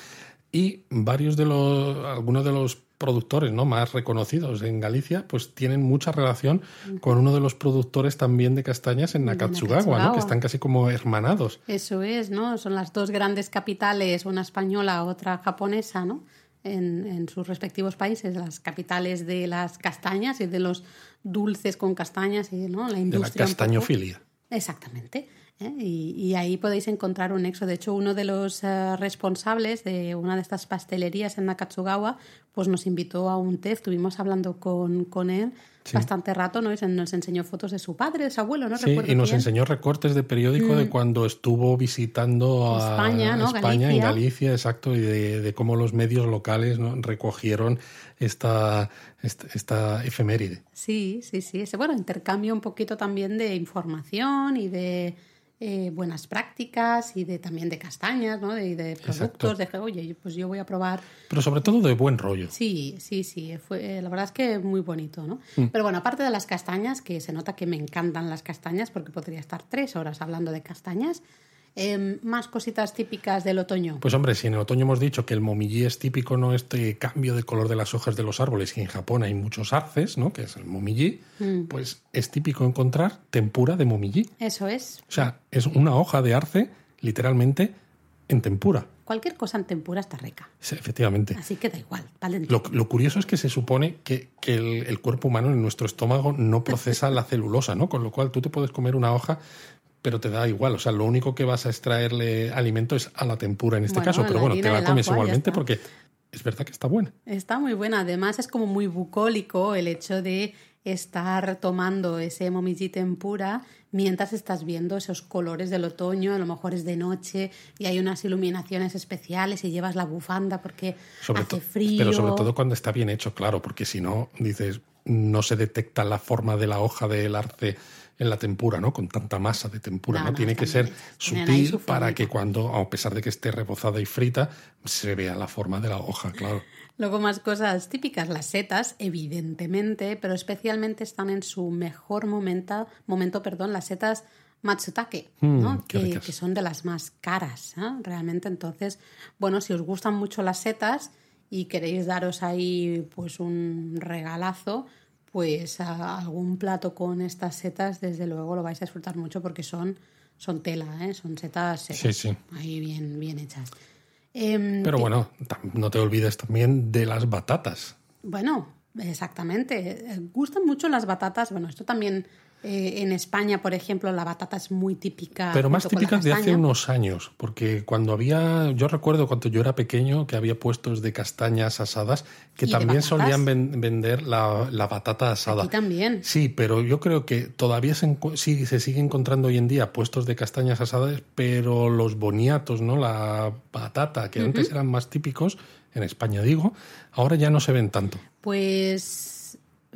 y varios de los, algunos de los productores no más reconocidos en Galicia, pues tienen mucha relación con uno de los productores también de castañas en De Nakatsugawa, ¿no? Que están casi como hermanados. Eso es, ¿no? Son las dos grandes capitales, una española, otra japonesa, ¿no? En, en sus respectivos países, las capitales de las castañas y de los dulces con castañas y ¿no? la De la industria. un poco. castañofilia. Exactamente. ¿Eh? Y, y ahí podéis encontrar un nexo. De hecho, uno de los eh, responsables de una de estas pastelerías en Nakatsugawa, pues nos invitó a un té. Estuvimos hablando con, con él bastante rato, ¿no? Y nos enseñó fotos de su padre, de su abuelo, ¿no? Sí, Recuerdo y nos bien. enseñó recortes de periódico de cuando estuvo visitando a España, ¿no? España en Galicia. Galicia, exacto, y de, de cómo los medios locales ¿no? recogieron esta, esta, esta efeméride. Sí, sí, sí. Ese, bueno, intercambio un poquito también de información y de eh, buenas prácticas y de también de castañas, ¿no? De, de productos, de que, oye, pues yo voy a probar Pero sobre todo de buen rollo. Sí, sí, sí. Fue, la verdad es que muy bonito, ¿no? Pero bueno, aparte de las castañas, que se nota que me encantan las castañas, porque podría estar tres horas hablando de castañas, em, más cositas típicas del otoño. Pues hombre, si en el otoño hemos dicho que el momillí es típico, no este cambio de color de las hojas de los árboles, y en Japón hay muchos arces, ¿no? que es el momillí, pues es típico encontrar tempura de momillí. Eso es. O sea, es una hoja de arce, literalmente, en tempura. Cualquier cosa en tempura está rica. Sí, efectivamente. Así que da igual, vale. Lo, lo curioso es que se supone que, que el, el cuerpo humano en nuestro estómago no procesa la celulosa, ¿no? Con lo cual tú te puedes comer una hoja, pero te da igual. O sea, lo único que vas a extraerle alimento es a la tempura en este Bueno, caso. Pero bueno, te la comes agua, igualmente porque es verdad que está buena. Está muy buena. Además, es como muy bucólico el hecho de estar tomando ese momiji tempura mientras estás viendo esos colores del otoño, a lo mejor es de noche y hay unas iluminaciones especiales y llevas la bufanda porque Sobre hace frío. Pero sobre todo cuando está bien hecho, claro, porque si no, dices, no se detecta la forma de la hoja del arce en la tempura, ¿no? Con tanta masa de tempura, No, Tiene que ser sutil su para que cuando, a pesar de que esté rebozada y frita, se vea la forma de la hoja, claro. Luego más cosas típicas, las setas, evidentemente, pero especialmente están en su mejor momento, momento perdón, las setas matsutake, ¿no? Mm, que, que son de las más caras, ¿eh? realmente. Entonces, bueno, si os gustan mucho las setas y queréis daros ahí pues un regalazo, pues a- algún plato con estas setas, desde luego lo vais a disfrutar mucho porque son, son tela, ¿eh? son setas secas, Sí, sí. ahí bien, bien hechas. Em, Pero bueno, no te olvides también de las batatas. Bueno, exactamente. Eh, Gustan mucho las batatas. Bueno, esto también eh, en España, por ejemplo, la batata es muy típica. Pero más típicas de hace unos años, porque cuando había, yo recuerdo cuando yo era pequeño que había puestos de castañas asadas que también solían ven- vender la, la batata asada. Aquí también. Sí, pero yo creo que todavía se, sí, se sigue encontrando hoy en día puestos de castañas asadas, pero los boniatos, ¿no? La batata, que antes eran más típicos, en España digo, ahora ya no se ven tanto. Pues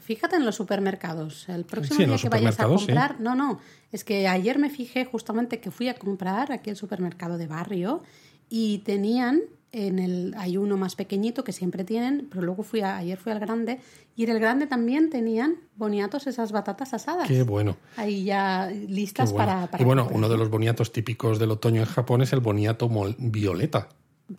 fíjate en los supermercados. El próximo Sí, día que vayas a sí. comprar. No, no. Es que ayer me fijé justamente que fui a comprar aquí al supermercado de barrio y tenían. En el, hay uno más pequeñito que siempre tienen, pero luego fui a, ayer fui al grande y en el grande también tenían boniatos esas batatas asadas. Qué bueno. Ahí ya listas bueno. para, para y bueno, comprar. uno de los boniatos típicos del otoño en Japón es el boniato violeta.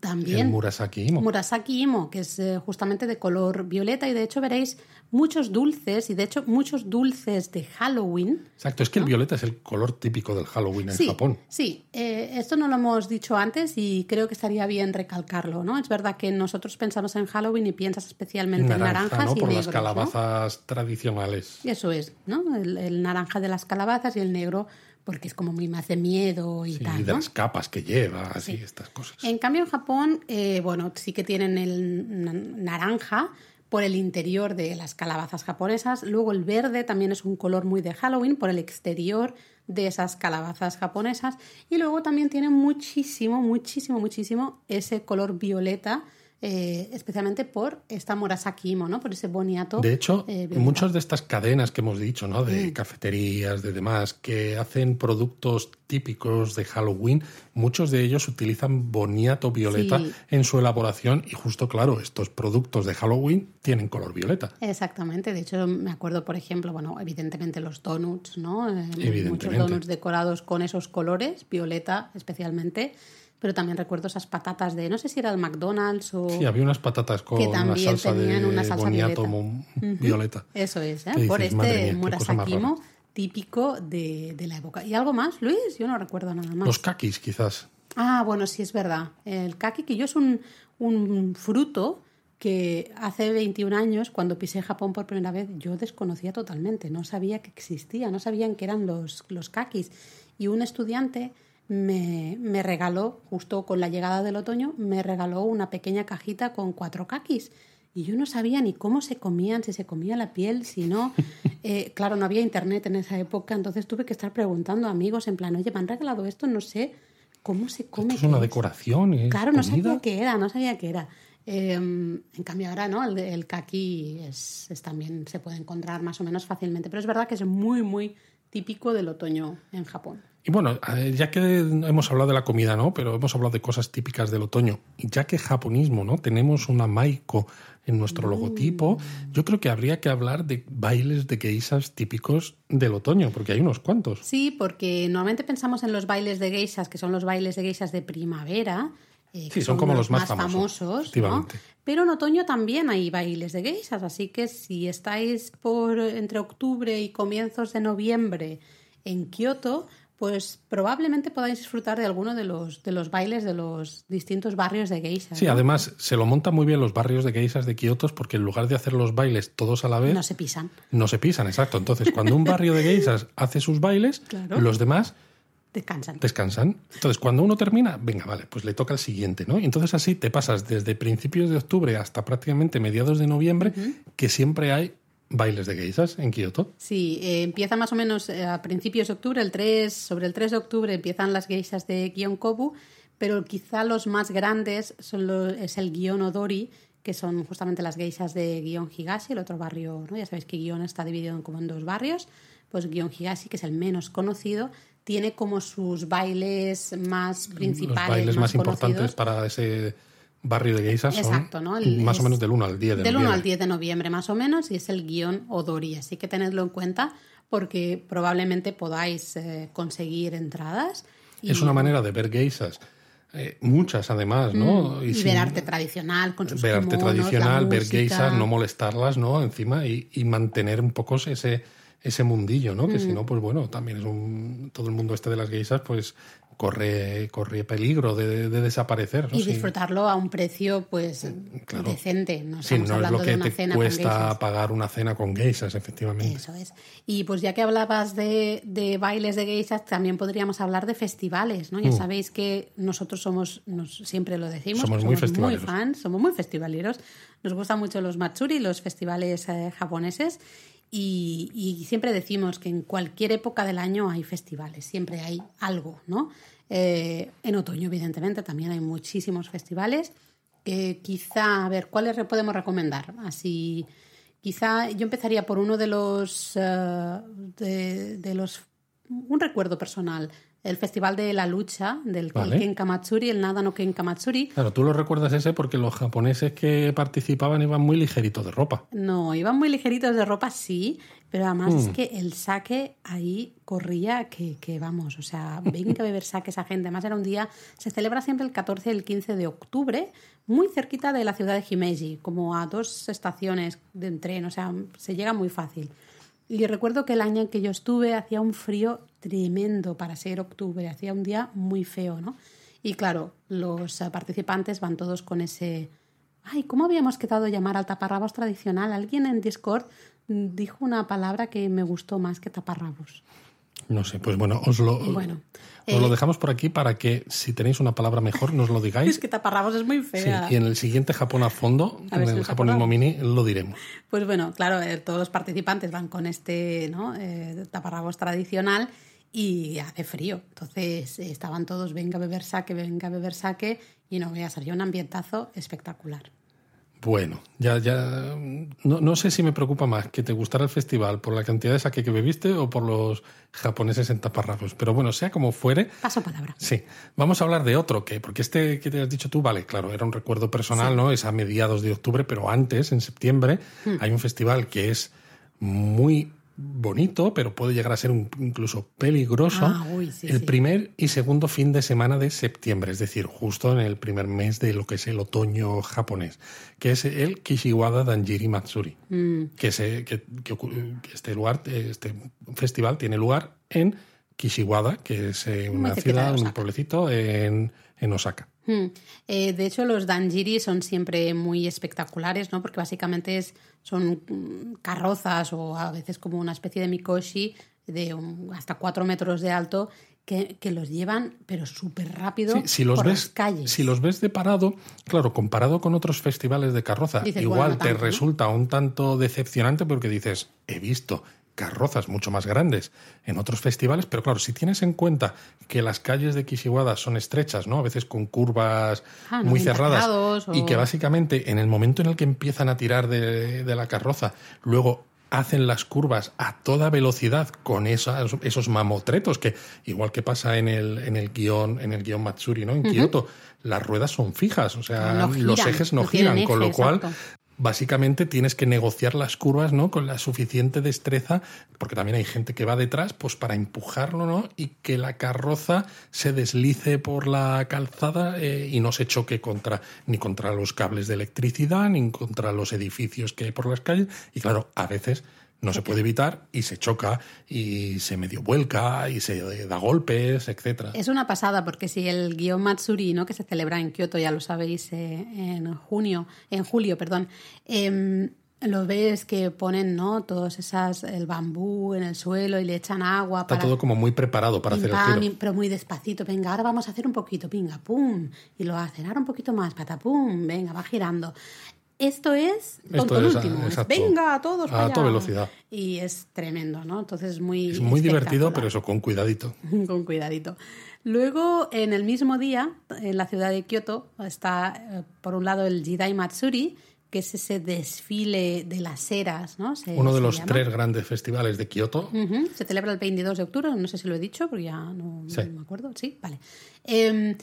También. El Murasaki Imo. Murasaki Imo, que es eh, justamente de color violeta y de hecho veréis muchos dulces y de hecho muchos dulces de Halloween. Exacto, es que el violeta es el color típico del Halloween en sí, Japón. Sí, eh, esto no lo hemos dicho antes y creo que estaría bien recalcarlo, ¿no? Es verdad que nosotros pensamos en Halloween y piensas especialmente en Naranja, naranjas ¿no? y Por las negros, ¿no? calabazas tradicionales. Eso es, ¿no? El, el naranja de las calabazas y el negro porque es como muy más de miedo y Sí, tal, de ¿no? las capas que lleva, así, Sí. estas cosas. En cambio, en Japón, eh, bueno, sí que tienen el na- naranja por el interior de las calabazas japonesas. Luego el verde también es un color muy de Halloween por el exterior de esas calabazas japonesas. Y luego también tienen muchísimo, muchísimo, muchísimo ese color violeta, eh, especialmente por esta Murasaki Imo, ¿no? Por ese boniato. De hecho, eh, muchas de estas cadenas que hemos dicho, ¿no? Mm. De cafeterías, de demás, que hacen productos típicos de Halloween, muchos de ellos utilizan boniato violeta Sí. en su elaboración y justo, claro, estos productos de Halloween tienen color violeta. Exactamente, de hecho me acuerdo, por ejemplo, bueno, evidentemente los donuts, ¿no? Eh, Muchos donuts decorados con esos colores, violeta especialmente, pero también recuerdo esas patatas de, no sé si era el McDonald's o... Sí, había unas patatas con Que una también salsa de tenían una salsa boniato violeta. Eso es, ¿eh? ¿Qué por dices? Este murasakimo típico de, de la época. ¿Y algo más, Luis? Yo no recuerdo nada más. Los kakis, quizás. Ah, bueno, sí es verdad. El kaki, que yo es un, un fruto que hace 21 años, cuando pisé Japón por primera vez, yo desconocía totalmente. No sabía que existía, no sabían que eran los, los kakis. Y un estudiante me, me regaló, justo con la llegada del otoño, me regaló una pequeña cajita con cuatro kakis. Y yo no sabía ni cómo se comían, si se comía la piel, si no. Eh, claro, no había internet en esa época, entonces tuve que estar preguntando a amigos en plan, oye, me han regalado esto, no sé cómo se come. Esto es una decoración, es Claro, no sabía qué era, no sabía qué era. Eh, en cambio ahora, ¿no? El, el kaki es, es también se puede encontrar más o menos fácilmente, pero es verdad que es muy, muy típico del otoño en Japón. Y bueno, ya que hemos hablado de la comida, ¿no? Pero hemos hablado de cosas típicas del otoño. Y ya que japonismo, ¿no? Tenemos una maiko en nuestro logotipo, yo creo que habría que hablar de bailes de geishas típicos del otoño, porque hay unos cuantos. Sí, porque normalmente pensamos en los bailes de geishas, que son los bailes de geishas de primavera. eh, Sí, son como los más famosos. Pero en otoño también hay bailes de geishas, así que si estáis por entre octubre y comienzos de noviembre en Kioto, pues probablemente podáis disfrutar de alguno de los, de los bailes de los distintos barrios de geishas. Sí, ¿no? además se lo montan muy bien los barrios de geishas de Kioto porque en lugar de hacer los bailes todos a la vez, No se pisan. no se pisan, exacto. Entonces, cuando un barrio de geishas hace sus bailes, Claro. los demás Descansan. descansan. Entonces, cuando uno termina, venga, vale, pues le toca el siguiente, ¿no? Y entonces así te pasas desde principios de octubre hasta prácticamente mediados de noviembre, que siempre hay bailes de geishas en Kioto. Sí, eh, empieza más o menos eh, a principios de octubre, el 3, sobre el 3 de octubre empiezan las geishas de Gionkobu, pero quizá los más grandes son lo- es el Gion Odori, que son justamente las geishas de Gion Higashi, el otro barrio, ¿no? ya sabéis que Gion está dividido en como en dos barrios, pues Gion Higashi, que es el menos conocido, tiene como sus bailes más principales, Los bailes más, importantes conocidos. para ese barrio de geishas son Exacto, ¿no? El- más o menos del 1 al 10 de Del 1 al noviembre. 10 de noviembre más o menos y es el guion Odori, así que tenedlo en cuenta porque probablemente podáis eh, conseguir entradas. Y, Es una manera de ver geishas, eh, muchas además, ¿no? Mm, y sin- ver arte tradicional con sus ver arte kimonos, tradicional, ver geishas, no molestarlas, ¿no? Encima y, y mantener un poco ese, ese mundillo, ¿no? Mm. Que si no, pues bueno, también es un... Todo el mundo este de las geishas, pues corre, corre peligro de, de desaparecer, ¿no? Y Sí. disfrutarlo a un precio pues claro. decente. No Sí, no es lo que te cena cuesta pagar una cena con geishas, efectivamente. Eso es. Y pues ya que hablabas de, de bailes de geishas, también podríamos hablar de festivales, ¿no? Ya sabéis que nosotros somos, nos, siempre lo decimos, Mm. Somos muy muy festivaleros. fans, somos muy festivaleros. Nos gustan mucho los matsuri, los festivales eh, japoneses. Y, siempre decimos que en cualquier época del año hay festivales, siempre hay algo, ¿no? Eh, en otoño, evidentemente, también hay muchísimos festivales. Eh, quizá, a ver, ¿cuáles podemos recomendar? Así, quizá yo empezaría por uno de los, eh, de, de los, un recuerdo personal. El festival de la lucha, del Vale. Kenkamatsuri, el Nada no Kenkamatsuri. Claro, tú lo recuerdas ese porque los japoneses que participaban iban muy ligeritos de ropa. No, iban muy ligeritos de ropa, sí, pero además Mm. es que el saque ahí corría que, que vamos, o sea, venga a beber saque esa gente. Además era un día, se celebra siempre el 14 y el 15 de octubre, muy cerquita de la ciudad de Himeji, como a dos estaciones de tren, o sea, se llega muy fácil. Y recuerdo que el año en que yo estuve hacía un frío tremendo para ser octubre, hacía un día muy feo, ¿no? Y claro, los participantes van todos con ese... Ay, ¿cómo habíamos quedado llamar al taparrabos tradicional? Alguien en Discord dijo una palabra que me gustó más que taparrabos. No sé, pues bueno, os lo, Bueno, os lo eh, dejamos por aquí para que si tenéis una palabra mejor nos lo digáis. Es que taparrabos es muy Sí, fea. y en el siguiente Japón a fondo, A en si el japonismo mini, lo diremos. Pues bueno, claro, eh, todos los participantes van con este ¿no? eh, taparrabos tradicional y hace frío. Entonces eh, estaban todos, venga a beber saque, venga a beber saque, y no veas, había un ambientazo espectacular. Bueno, ya, ya. No, no sé si me preocupa más que te gustara el festival por la cantidad de saque que bebiste o por los japoneses en taparrabos. Pero bueno, sea como fuere, Paso palabra. Sí, vamos a hablar de otro, que porque este que te has dicho tú, vale, claro, era un recuerdo personal, ¿no? Es a mediados de octubre, pero antes, en septiembre, hay un festival que es muy bonito, pero puede llegar a ser un- incluso peligroso. Ah, uy, sí, el sí. primer y segundo fin de semana de septiembre, es decir, justo en el primer mes de lo que es el otoño japonés, que es el Kishiwada Danjiri Matsuri Mm, que, se, que, que que este lugar, este festival tiene lugar en Kishiwada, que es eh, una ciudad, un pueblecito en, en Osaka. mm. Eh, de hecho, los danjiri son siempre muy espectaculares, ¿no? Porque básicamente es, son mm, carrozas o a veces como una especie de mikoshi de un- hasta cuatro metros de alto que, que los llevan, pero súper rápido Sí, si los por ves, las calles. si los ves de parado, claro, comparado con otros festivales de carroza, Dices, igual bueno, no te tanto, ¿no? resulta un tanto decepcionante porque dices, he visto carrozas mucho más grandes en otros festivales, pero claro, si tienes en cuenta que las calles de Kishiwada son estrechas, ¿no? A veces con curvas Ah, muy cerradas y que básicamente en el momento en el que empiezan a tirar de, de la carroza, luego hacen las curvas a toda velocidad con esas- esos mamotretos que igual que pasa en el en el guion en el guion Matsuri no en Kioto las ruedas son fijas o sea No los ejes no giran con lo cual exacto. Básicamente tienes que negociar las curvas no con la suficiente destreza porque también hay gente que va detrás pues para empujarlo no y que la carroza se deslice por la calzada eh, y no se choque contra ni contra los cables de electricidad ni contra los edificios que hay por las calles. Y claro a veces no se puede evitar y se choca y se medio vuelca y se da golpes, etcétera. Es una pasada porque si el guion Matsuri, ¿no? que se celebra en Kioto, ya lo sabéis, eh, en junio, en julio, perdón, em, lo ves que ponen, ¿no? Todos esas, el bambú en el suelo y le echan agua Está para todo como muy preparado para pim, hacer el giro. pero muy despacito. Venga, ahora vamos a hacer un poquito, pinga, pum, y lo hacen. Ahora un poquito más, patapum, venga, va girando. Esto es tonto es, último. exacto. venga, todos A toda allá". velocidad. Y es tremendo, ¿no? Entonces es muy Es muy divertido, pero eso con cuidadito. con cuidadito. Luego, en el mismo día, en la ciudad de Kioto, está eh, por un lado el Jidai Matsuri, que es ese desfile de las eras, ¿no? Se- Uno de los llama. tres grandes festivales de Kioto. Se celebra el 22 de octubre, no sé si lo he dicho, porque ya no, no Sí. me acuerdo. Sí, vale. Em,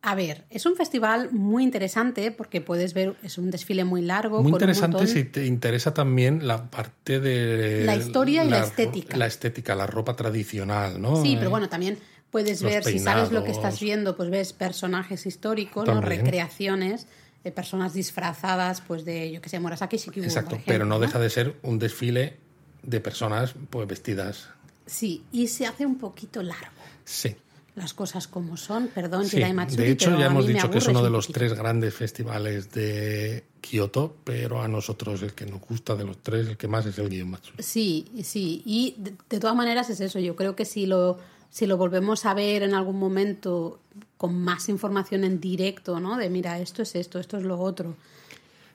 a ver, es un festival muy interesante porque puedes ver, es un desfile muy largo. Muy con interesante si te interesa también la parte de... La historia y la estética. La estética, la ropa tradicional, ¿no? Sí, Eh, pero bueno, también puedes los ver, si sabes lo que estás viendo, pues ves personajes históricos, ¿no? Recreaciones de personas disfrazadas, pues de, yo que sé, Murasaki Shikibu. Exacto, por ejemplo, pero no deja de ser un desfile de personas pues vestidas. Sí, y se hace un poquito largo. Sí. Las cosas como son, perdón, Sí, de hecho pero ya hemos dicho que es uno de los poquito. tres grandes festivales de Kioto, pero a nosotros el que nos gusta de los tres, el que más es el Guion Matsuri. Sí, sí, y de, de todas maneras es eso. Yo creo que si lo, si lo volvemos a ver en algún momento con más información en directo, ¿no? De mira, esto es esto, esto es lo otro.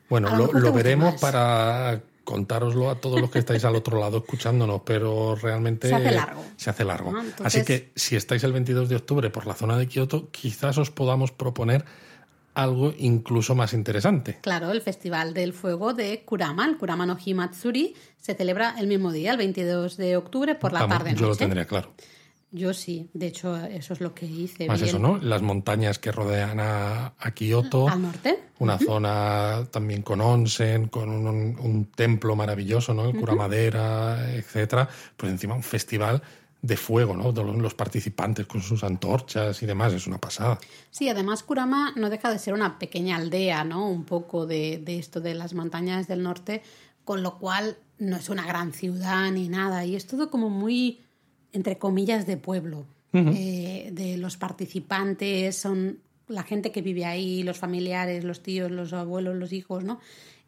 Bueno, lo veremos más. para contároslo a todos los que estáis al otro lado escuchándonos, pero realmente Se hace largo. Se hace largo. Ah, entonces- Así que si estáis el 22 de octubre por la zona de Kioto, quizás os podamos proponer algo incluso más interesante. Claro, el Festival del Fuego de Kurama, el Kurama no Himatsuri, se celebra el mismo día, el 22 de octubre por la Vamos, tarde yo lo noche. tendría claro. Yo sí, de hecho eso es lo que hice. Más Vi eso, ¿no? Las montañas que rodean a, a Kioto. Al norte. Una zona también con onsen, con un, un- templo maravilloso, ¿no? El cura madera, etcétera. Pues encima un festival de fuego, ¿no? Los participantes con sus antorchas y demás, es una pasada. Sí, además Kurama no deja de ser una pequeña aldea, ¿no? Un poco de, de esto de las montañas del norte, con lo cual no es una gran ciudad ni nada. Y es todo como muy, entre comillas, de pueblo. Eh, de los participantes, son la gente que vive ahí, los familiares, los tíos, los abuelos, los hijos, ¿no?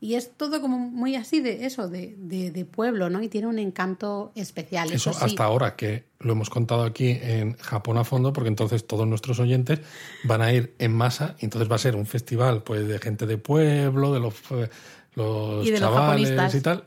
Y es todo como muy así de eso, de, de, de pueblo, ¿no? Y tiene un encanto especial. Eso Eso, sí. hasta ahora, que lo hemos contado aquí en Japón a fondo, porque entonces todos nuestros oyentes van a ir en masa, y entonces va a ser un festival pues de gente de pueblo, de los, eh, los Y de los chavales japonistas. y tal.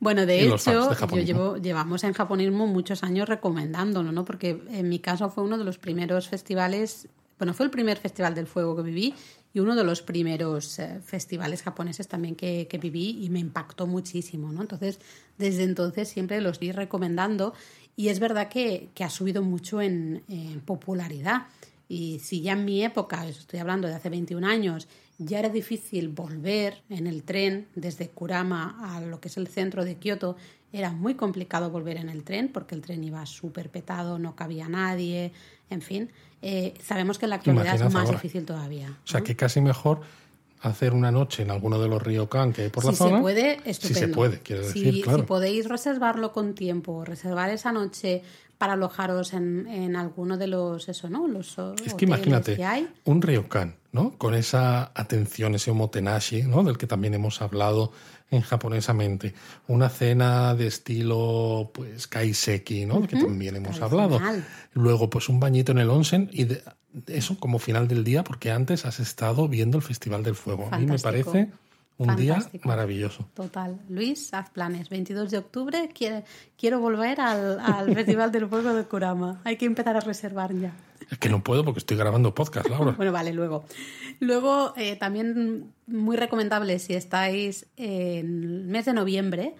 Bueno, de hecho, de yo llevo, llevamos en japonismo muchos años recomendándolo, ¿no? Porque en mi caso fue uno de los primeros festivales, bueno, fue el primer festival del fuego que viví y uno de los primeros eh, festivales japoneses también que, que viví y me impactó muchísimo, ¿no? Entonces, desde entonces siempre los vi recomendando y es verdad que, que ha subido mucho en, en popularidad. Y si ya en mi época, estoy hablando de hace 21 años, ya era difícil volver en el tren desde Kurama a lo que es el centro de Kioto, era muy complicado volver en el tren porque el tren iba súper petado, no cabía nadie, en fin. Eh, sabemos que en la actualidad es más ahora. difícil todavía. O sea, que casi mejor hacer una noche en alguno de los ryokan que hay por la si zona. se puede, estupendo. Si se puede, quiero Si- decir, claro. Si podéis reservarlo con tiempo, reservar esa noche para alojaros en, en alguno de los, eso, ¿no? Los Es que imagínate, que hay. un ryokan, ¿no? Con esa atención, ese omotenashi, ¿no? Del que también hemos hablado en japonesamente. Una cena de estilo, pues, kaiseki, ¿no? Del que también hemos hablado. Luego, pues, un bañito en el onsen y de- eso como final del día, porque antes has estado viendo el Festival del Fuego. A mí me parece un día maravilloso. Total. Luis, haz planes. 22 de octubre, quiero, quiero volver al, al Festival del Fuego de Kurama. Hay que empezar a reservar ya. Es que no puedo porque estoy grabando podcast, Laura. Bueno, vale, luego. Luego, eh, también muy recomendable si estáis en el mes de noviembre,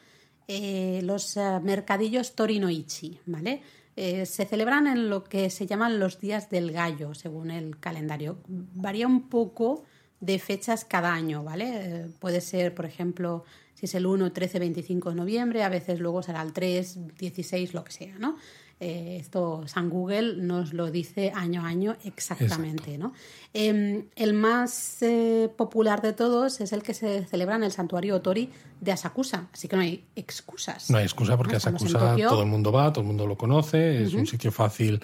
eh, los eh, mercadillos Torinoichi, ¿vale? Eh, se celebran en lo que se llaman los días del gallo, según el calendario. Varía un poco de fechas cada año, ¿vale? Eh, puede ser, por ejemplo, si es el 1, 13, 25 de noviembre, a veces luego será el 3, 16, lo que sea, ¿no? Eh, esto San Google nos lo dice año a año exactamente, ¿no? Eh, el más eh, popular de todos es el que se celebra en el santuario Otori de Asakusa, así que no hay excusas. No hay excusa porque a Estamos en Sakusa Tokio. todo el mundo va, todo el mundo lo conoce, es un sitio fácil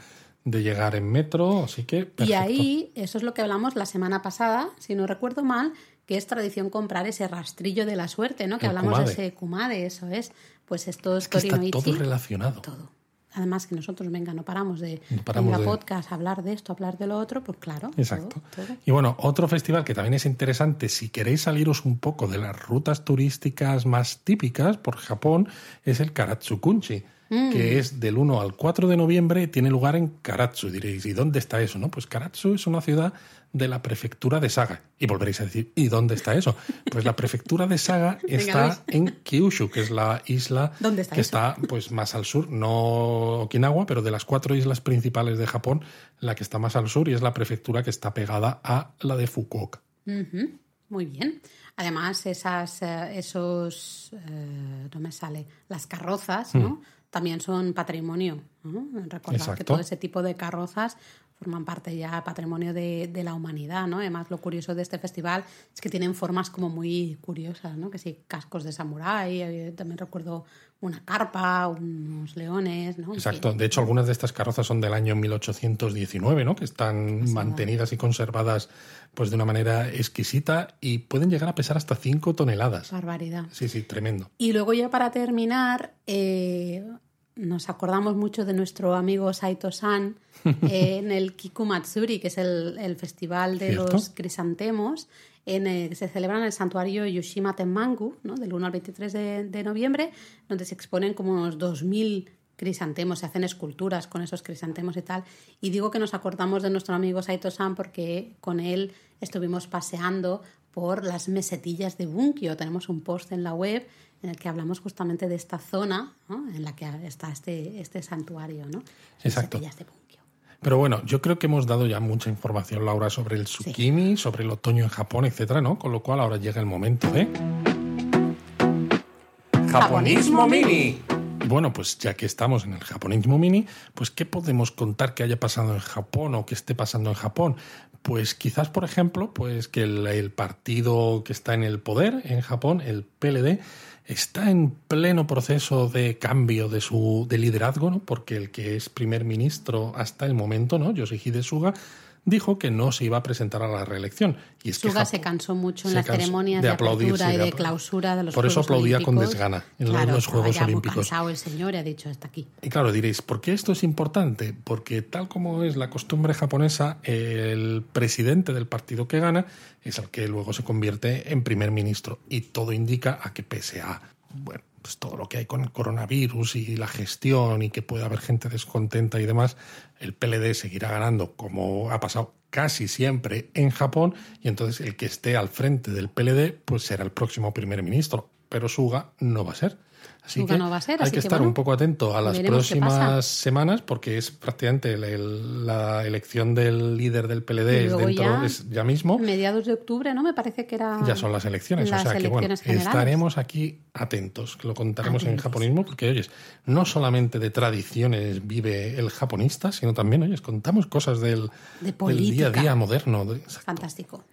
de llegar en metro, así que Y ahí, eso es lo que hablamos la semana pasada, si no recuerdo mal, que es tradición comprar ese rastrillo de la suerte, ¿no? Que El hablamos kumade. de ese kumade, eso es. Pues estos es que está todo relacionado. todo. Además que nosotros, venga, no paramos de No paramos venga, de- podcast, hablar de esto, hablar de lo otro, pues claro. Exacto. todo, todo. Y bueno, otro festival que también es interesante, si queréis saliros un poco de las rutas turísticas más típicas por Japón, es el Karatsukunchi, Mm. que es del 1 al 4 de noviembre, tiene lugar en Karatsu. Diréis, ¿y dónde está eso? No, pues Karatsu es una ciudad de la prefectura de Saga. Y volveréis a decir, ¿y dónde está eso? Pues la prefectura de Saga está en Kyushu, que es la isla ¿Dónde está que eso? está pues más al sur, no Okinawa, pero de las cuatro islas principales de Japón, la que está más al sur y es la prefectura que está pegada a la de Fukuoka. Muy bien. Además, esas, eh, esos, eh, no me sale, las carrozas, ¿no? También son patrimonio. ¿no? Recordad que todo ese tipo de carrozas forman parte ya patrimonio de, de la humanidad, ¿no? Además, lo curioso de este festival es que tienen formas como muy curiosas, ¿no? Que sí, cascos de samurái, eh, también recuerdo una carpa, unos leones, ¿no? Exacto. De hecho, algunas de estas carrozas son del año 1819, ¿no? Que están mantenidas y conservadas pues de una manera exquisita y pueden llegar a pesar hasta 5 toneladas. Barbaridad. Sí, sí, tremendo. Y luego ya para terminar, eh, nos acordamos mucho de nuestro amigo Saito-san eh, en el Kikumatsuri, que es el, el festival de Cierto. los crisantemos, en el- que se celebra en el santuario Yushima Tenmangu, ¿no? del 1 al 23 de, de noviembre, donde se exponen como unos 2.000 crisantemos, se hacen esculturas con esos crisantemos y tal. Y digo que nos acordamos de nuestro amigo Saito-san porque con él estuvimos paseando por las mesetillas de Bunkyo. Tenemos un post en la web en el que hablamos justamente de esta zona ¿no? en la que está este, este santuario, ¿no? Exacto. Mesetillas de Bunkyo. Pero bueno, yo creo que hemos dado ya mucha información, Laura, sobre el tsukimi, sobre el otoño en Japón, etcétera, ¿no? Con lo cual ahora llega el momento de. Japonismo Mini. Bueno, pues ya que estamos en el japonismo mini, pues ¿qué podemos contar que haya pasado en Japón o que esté pasando en Japón? Pues quizás, por ejemplo, pues que el, partido que está en el poder en Japón, el PLD, está en pleno proceso de cambio de su de liderazgo, ¿no? Porque el que es primer ministro hasta el momento, ¿no? Yoshihide Suga, dijo que no se iba a presentar a la reelección. Y es Suga se cansó mucho en las ceremonias de de, aplaudir, apertura y de clausura de los Por eso aplaudía con desgana en claro, los Juegos Olímpicos. el señor y ha dicho hasta aquí. Y claro, diréis, ¿por qué esto es importante? Porque tal como es la costumbre japonesa, el presidente del partido que gana es el que luego se convierte en primer ministro. Y todo indica a que pese a, bueno, pues todo lo que hay con el coronavirus y la gestión y que puede haber gente descontenta y demás, el PLD seguirá ganando como ha pasado casi siempre en Japón y entonces el que esté al frente del PLD pues será el próximo primer ministro. Pero Suga no va a ser. Así Suga que no va a ser, hay así que que estar bueno, un poco atento a las próximas semanas porque es prácticamente el- el- la elección del líder del PLD es dentro ya- es ya mismo Mediados de octubre, ¿no? Me parece que era. ya son las elecciones las o sea que bueno generales. estaremos aquí atentos lo contaremos en Atentos. japonismo porque oyes no solamente de tradiciones vive el japonista sino también oyes contamos cosas del, De del día a día moderno de- Fantástico.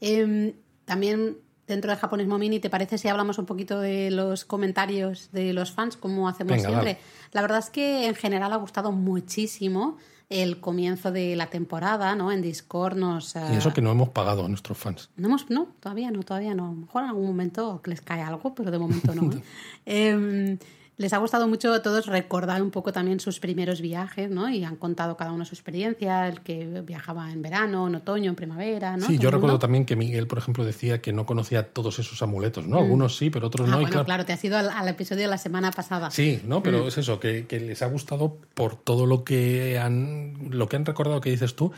Em, también dentro del japonismo mini, ¿te parece si hablamos un poquito de los comentarios de los fans, como hacemos Venga, siempre? La verdad es que en general ha gustado muchísimo el comienzo de la temporada, ¿no? En Discord nos... y eh, eso que no hemos pagado a nuestros fans No, hemos, no, todavía no, todavía no. A lo mejor en algún momento les cae algo, pero de momento no. ¿eh? Em, les ha gustado mucho a todos recordar un poco también sus primeros viajes, ¿no? Y han contado cada uno su experiencia, el que viajaba en verano, en otoño, en primavera, ¿no? Sí, yo recuerdo también que Miguel, por ejemplo, decía que no conocía todos esos amuletos, ¿no? Algunos sí, pero otros Ah, no. y bueno, claro, claro, te has ido al, al episodio de la semana pasada. Sí, no, pero Mm. es eso, que, que les ha gustado por todo lo que han, lo que han recordado que dices tú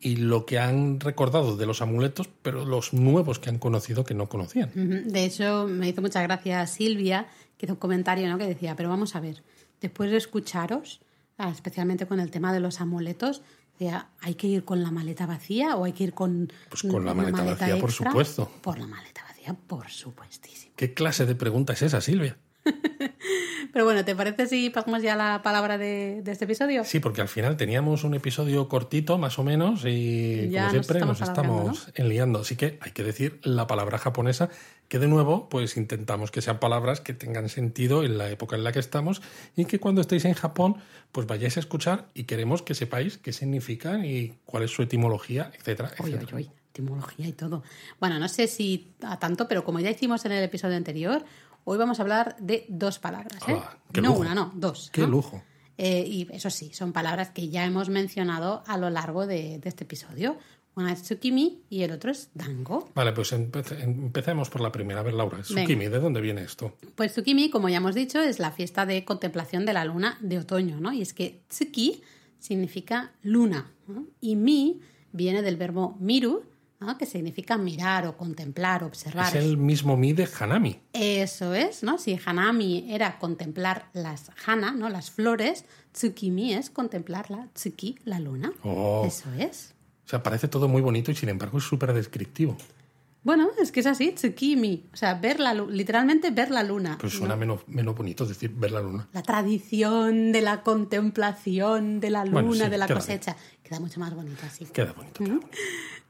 y lo que han recordado de los amuletos, pero los nuevos que han conocido que no conocían. De hecho, me hizo mucha gracia Silvia, que hizo un comentario ¿no? que decía, pero vamos a ver, después de escucharos, ah, especialmente con el tema de los amuletos, decía, ¿hay que ir con la maleta vacía o hay que ir con, Pues con la maleta vacía, por supuesto. Por la maleta vacía, por supuestísimo. ¿Qué clase de pregunta es esa, Silvia? Pero bueno, ¿te parece si pasamos ya la palabra de, de este episodio? Sí, porque al final teníamos un episodio cortito, más o menos, y Ya como nos siempre estamos nos estamos enliando. Así que hay que decir la palabra japonesa, que de nuevo, pues intentamos que sean palabras que tengan sentido en la época en la que estamos y que cuando estéis en Japón, pues vayáis a escuchar y queremos que sepáis qué significan y cuál es su etimología, etcétera, etcétera. etimología y todo. Bueno, no sé si a tanto, pero como ya hicimos en el episodio anterior, hoy vamos a hablar de dos palabras. ¿eh? Ah, no lujo. una, no, dos. Qué ¿no? lujo. Eh, y eso sí, son palabras que ya hemos mencionado a lo largo de, de este episodio. Una es tsukimi y el otro es dango. Vale, pues empe- empecemos por la primera. A ver, Laura, Venga. Tsukimi, ¿de dónde viene esto? Pues tsukimi, como ya hemos dicho, es la fiesta de contemplación de la luna de otoño, ¿no? Y es que tsuki significa luna ¿no? y mi viene del verbo miru, ¿no? que significa mirar o contemplar, observar. Es el mismo mi de Hanami. Eso es, ¿no? Si hanami era contemplar las hana, ¿no? Las flores, tsukimi es contemplar la tsuki, la luna. Oh. Eso es. O sea, parece todo muy bonito y sin embargo es súper descriptivo. Bueno, es que es así, tsukimi. O sea, ver la literalmente ver la luna. Pues suena menos, menos bonito decir ver la luna. La tradición de la contemplación de la luna, Bueno, sí, de la queda cosecha. Queda mucho más bonito así. Queda bonito. queda bonito.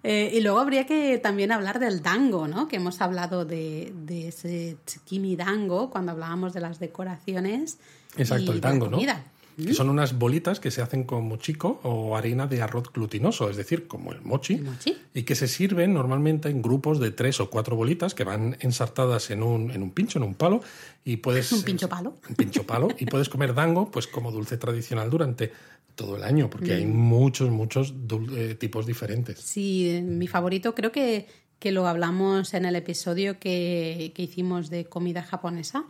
Eh, y luego habría que también hablar del dango, ¿no? Que hemos hablado de, de ese tsukimi dango cuando hablábamos de las decoraciones. Exacto, y el de la tango, ¿no? Que son unas bolitas que se hacen con mochico o harina de arroz glutinoso, es decir, como el mochi, El mochi. y que se sirven normalmente en grupos de tres o cuatro bolitas que van ensartadas en un, en un pincho, en un palo, y puedes... Un pincho palo. Un pincho palo, y puedes comer dango pues como dulce tradicional durante todo el año, porque Mm. hay muchos, muchos dul- eh, tipos diferentes. Sí, mi favorito creo que, que lo hablamos en el episodio que, que hicimos de comida japonesa.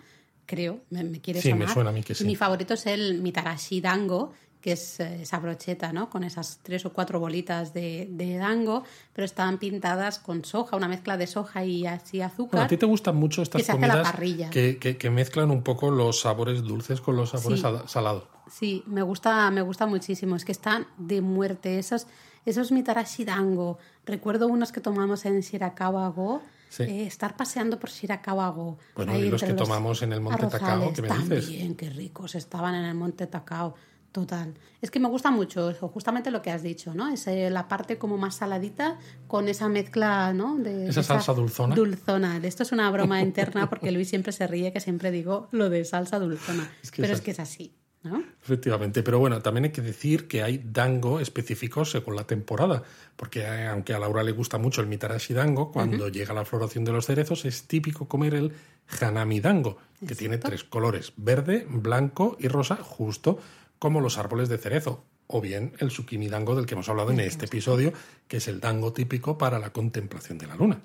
Creo, me, me quiere Sí, me sonar. suena a mí que sí. mi favorito es el mitarashi dango, que es eh, esa brocheta, ¿no? Con esas tres o cuatro bolitas de, de dango, pero están pintadas con soja, una mezcla de soja y así azúcar. Bueno, a ti te gustan mucho estas que comidas que, que- que mezclan un poco los sabores dulces con los sabores Sí. sal- salados. Sí, me gusta, me gusta muchísimo. Es que están de muerte. Esos, esos mitarashi dango. Recuerdo unos que tomamos en Shirakawa-go. Sí. eh, estar paseando por Shirakawa-go. Bueno, y los que tomamos en el Monte ¿qué me dices? También, qué ricos estaban en el Monte Takao. Total. Es que me gusta mucho eso, justamente lo que has dicho, ¿no? Es eh, la parte como más saladita con esa mezcla, ¿no? De Esa salsa dulzona. Dulzona. Esto es una broma interna porque Luis siempre se ríe que siempre digo lo de salsa dulzona. Es que Pero es es que es así, ¿no? Efectivamente, pero bueno, también hay que decir que hay dango específicos según la temporada, porque eh, aunque a Laura le gusta mucho el mitarashi dango, cuando llega la floración de los cerezos es típico comer el hanami dango, que tiene tres colores, verde, blanco y rosa, justo como los árboles de cerezo, o bien el zucchini dango del que hemos hablado en este episodio, que es el dango típico para la contemplación de la luna.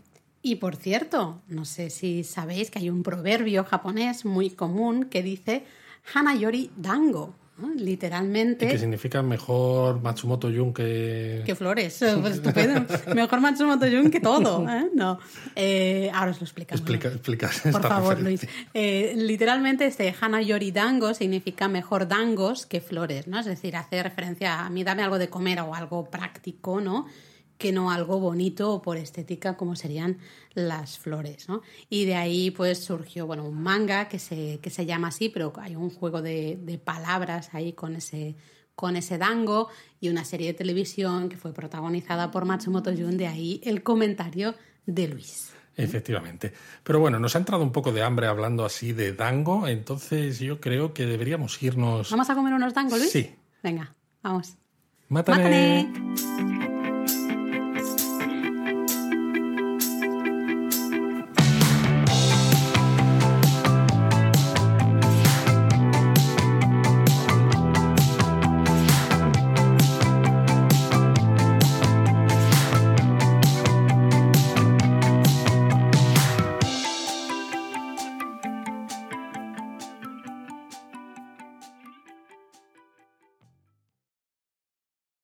Y por cierto, no sé si sabéis que hay un proverbio japonés muy común que dice Hanayori dango. ¿no? Literalmente. Que significa mejor Matsumoto Jun que... Que flores, pues estupendo. Mejor Matsumoto Jun que todo. ¿eh? No. Eh, ahora os lo explicamos. Explica, explica Por favor, referencia. Luis. Eh, literalmente, este Hana Yori Dango significa mejor dangos que flores, ¿no? Es decir, hace referencia a mí, dame algo de comer o algo práctico, ¿no? Que no algo bonito o por estética como serían las flores, ¿no? Y de ahí, pues surgió, bueno, un manga que se, que se llama así, pero hay un juego de, de palabras ahí con ese con ese dango y una serie de televisión que fue protagonizada por Matsumoto Jun, de ahí el comentario de Luis. Efectivamente. Pero bueno, nos ha entrado un poco de hambre hablando así de dango, entonces yo creo que deberíamos irnos. ¿Vamos a comer unos dangos, Luis? Sí. Venga, vamos. ¡Mátame! ¡Mátame!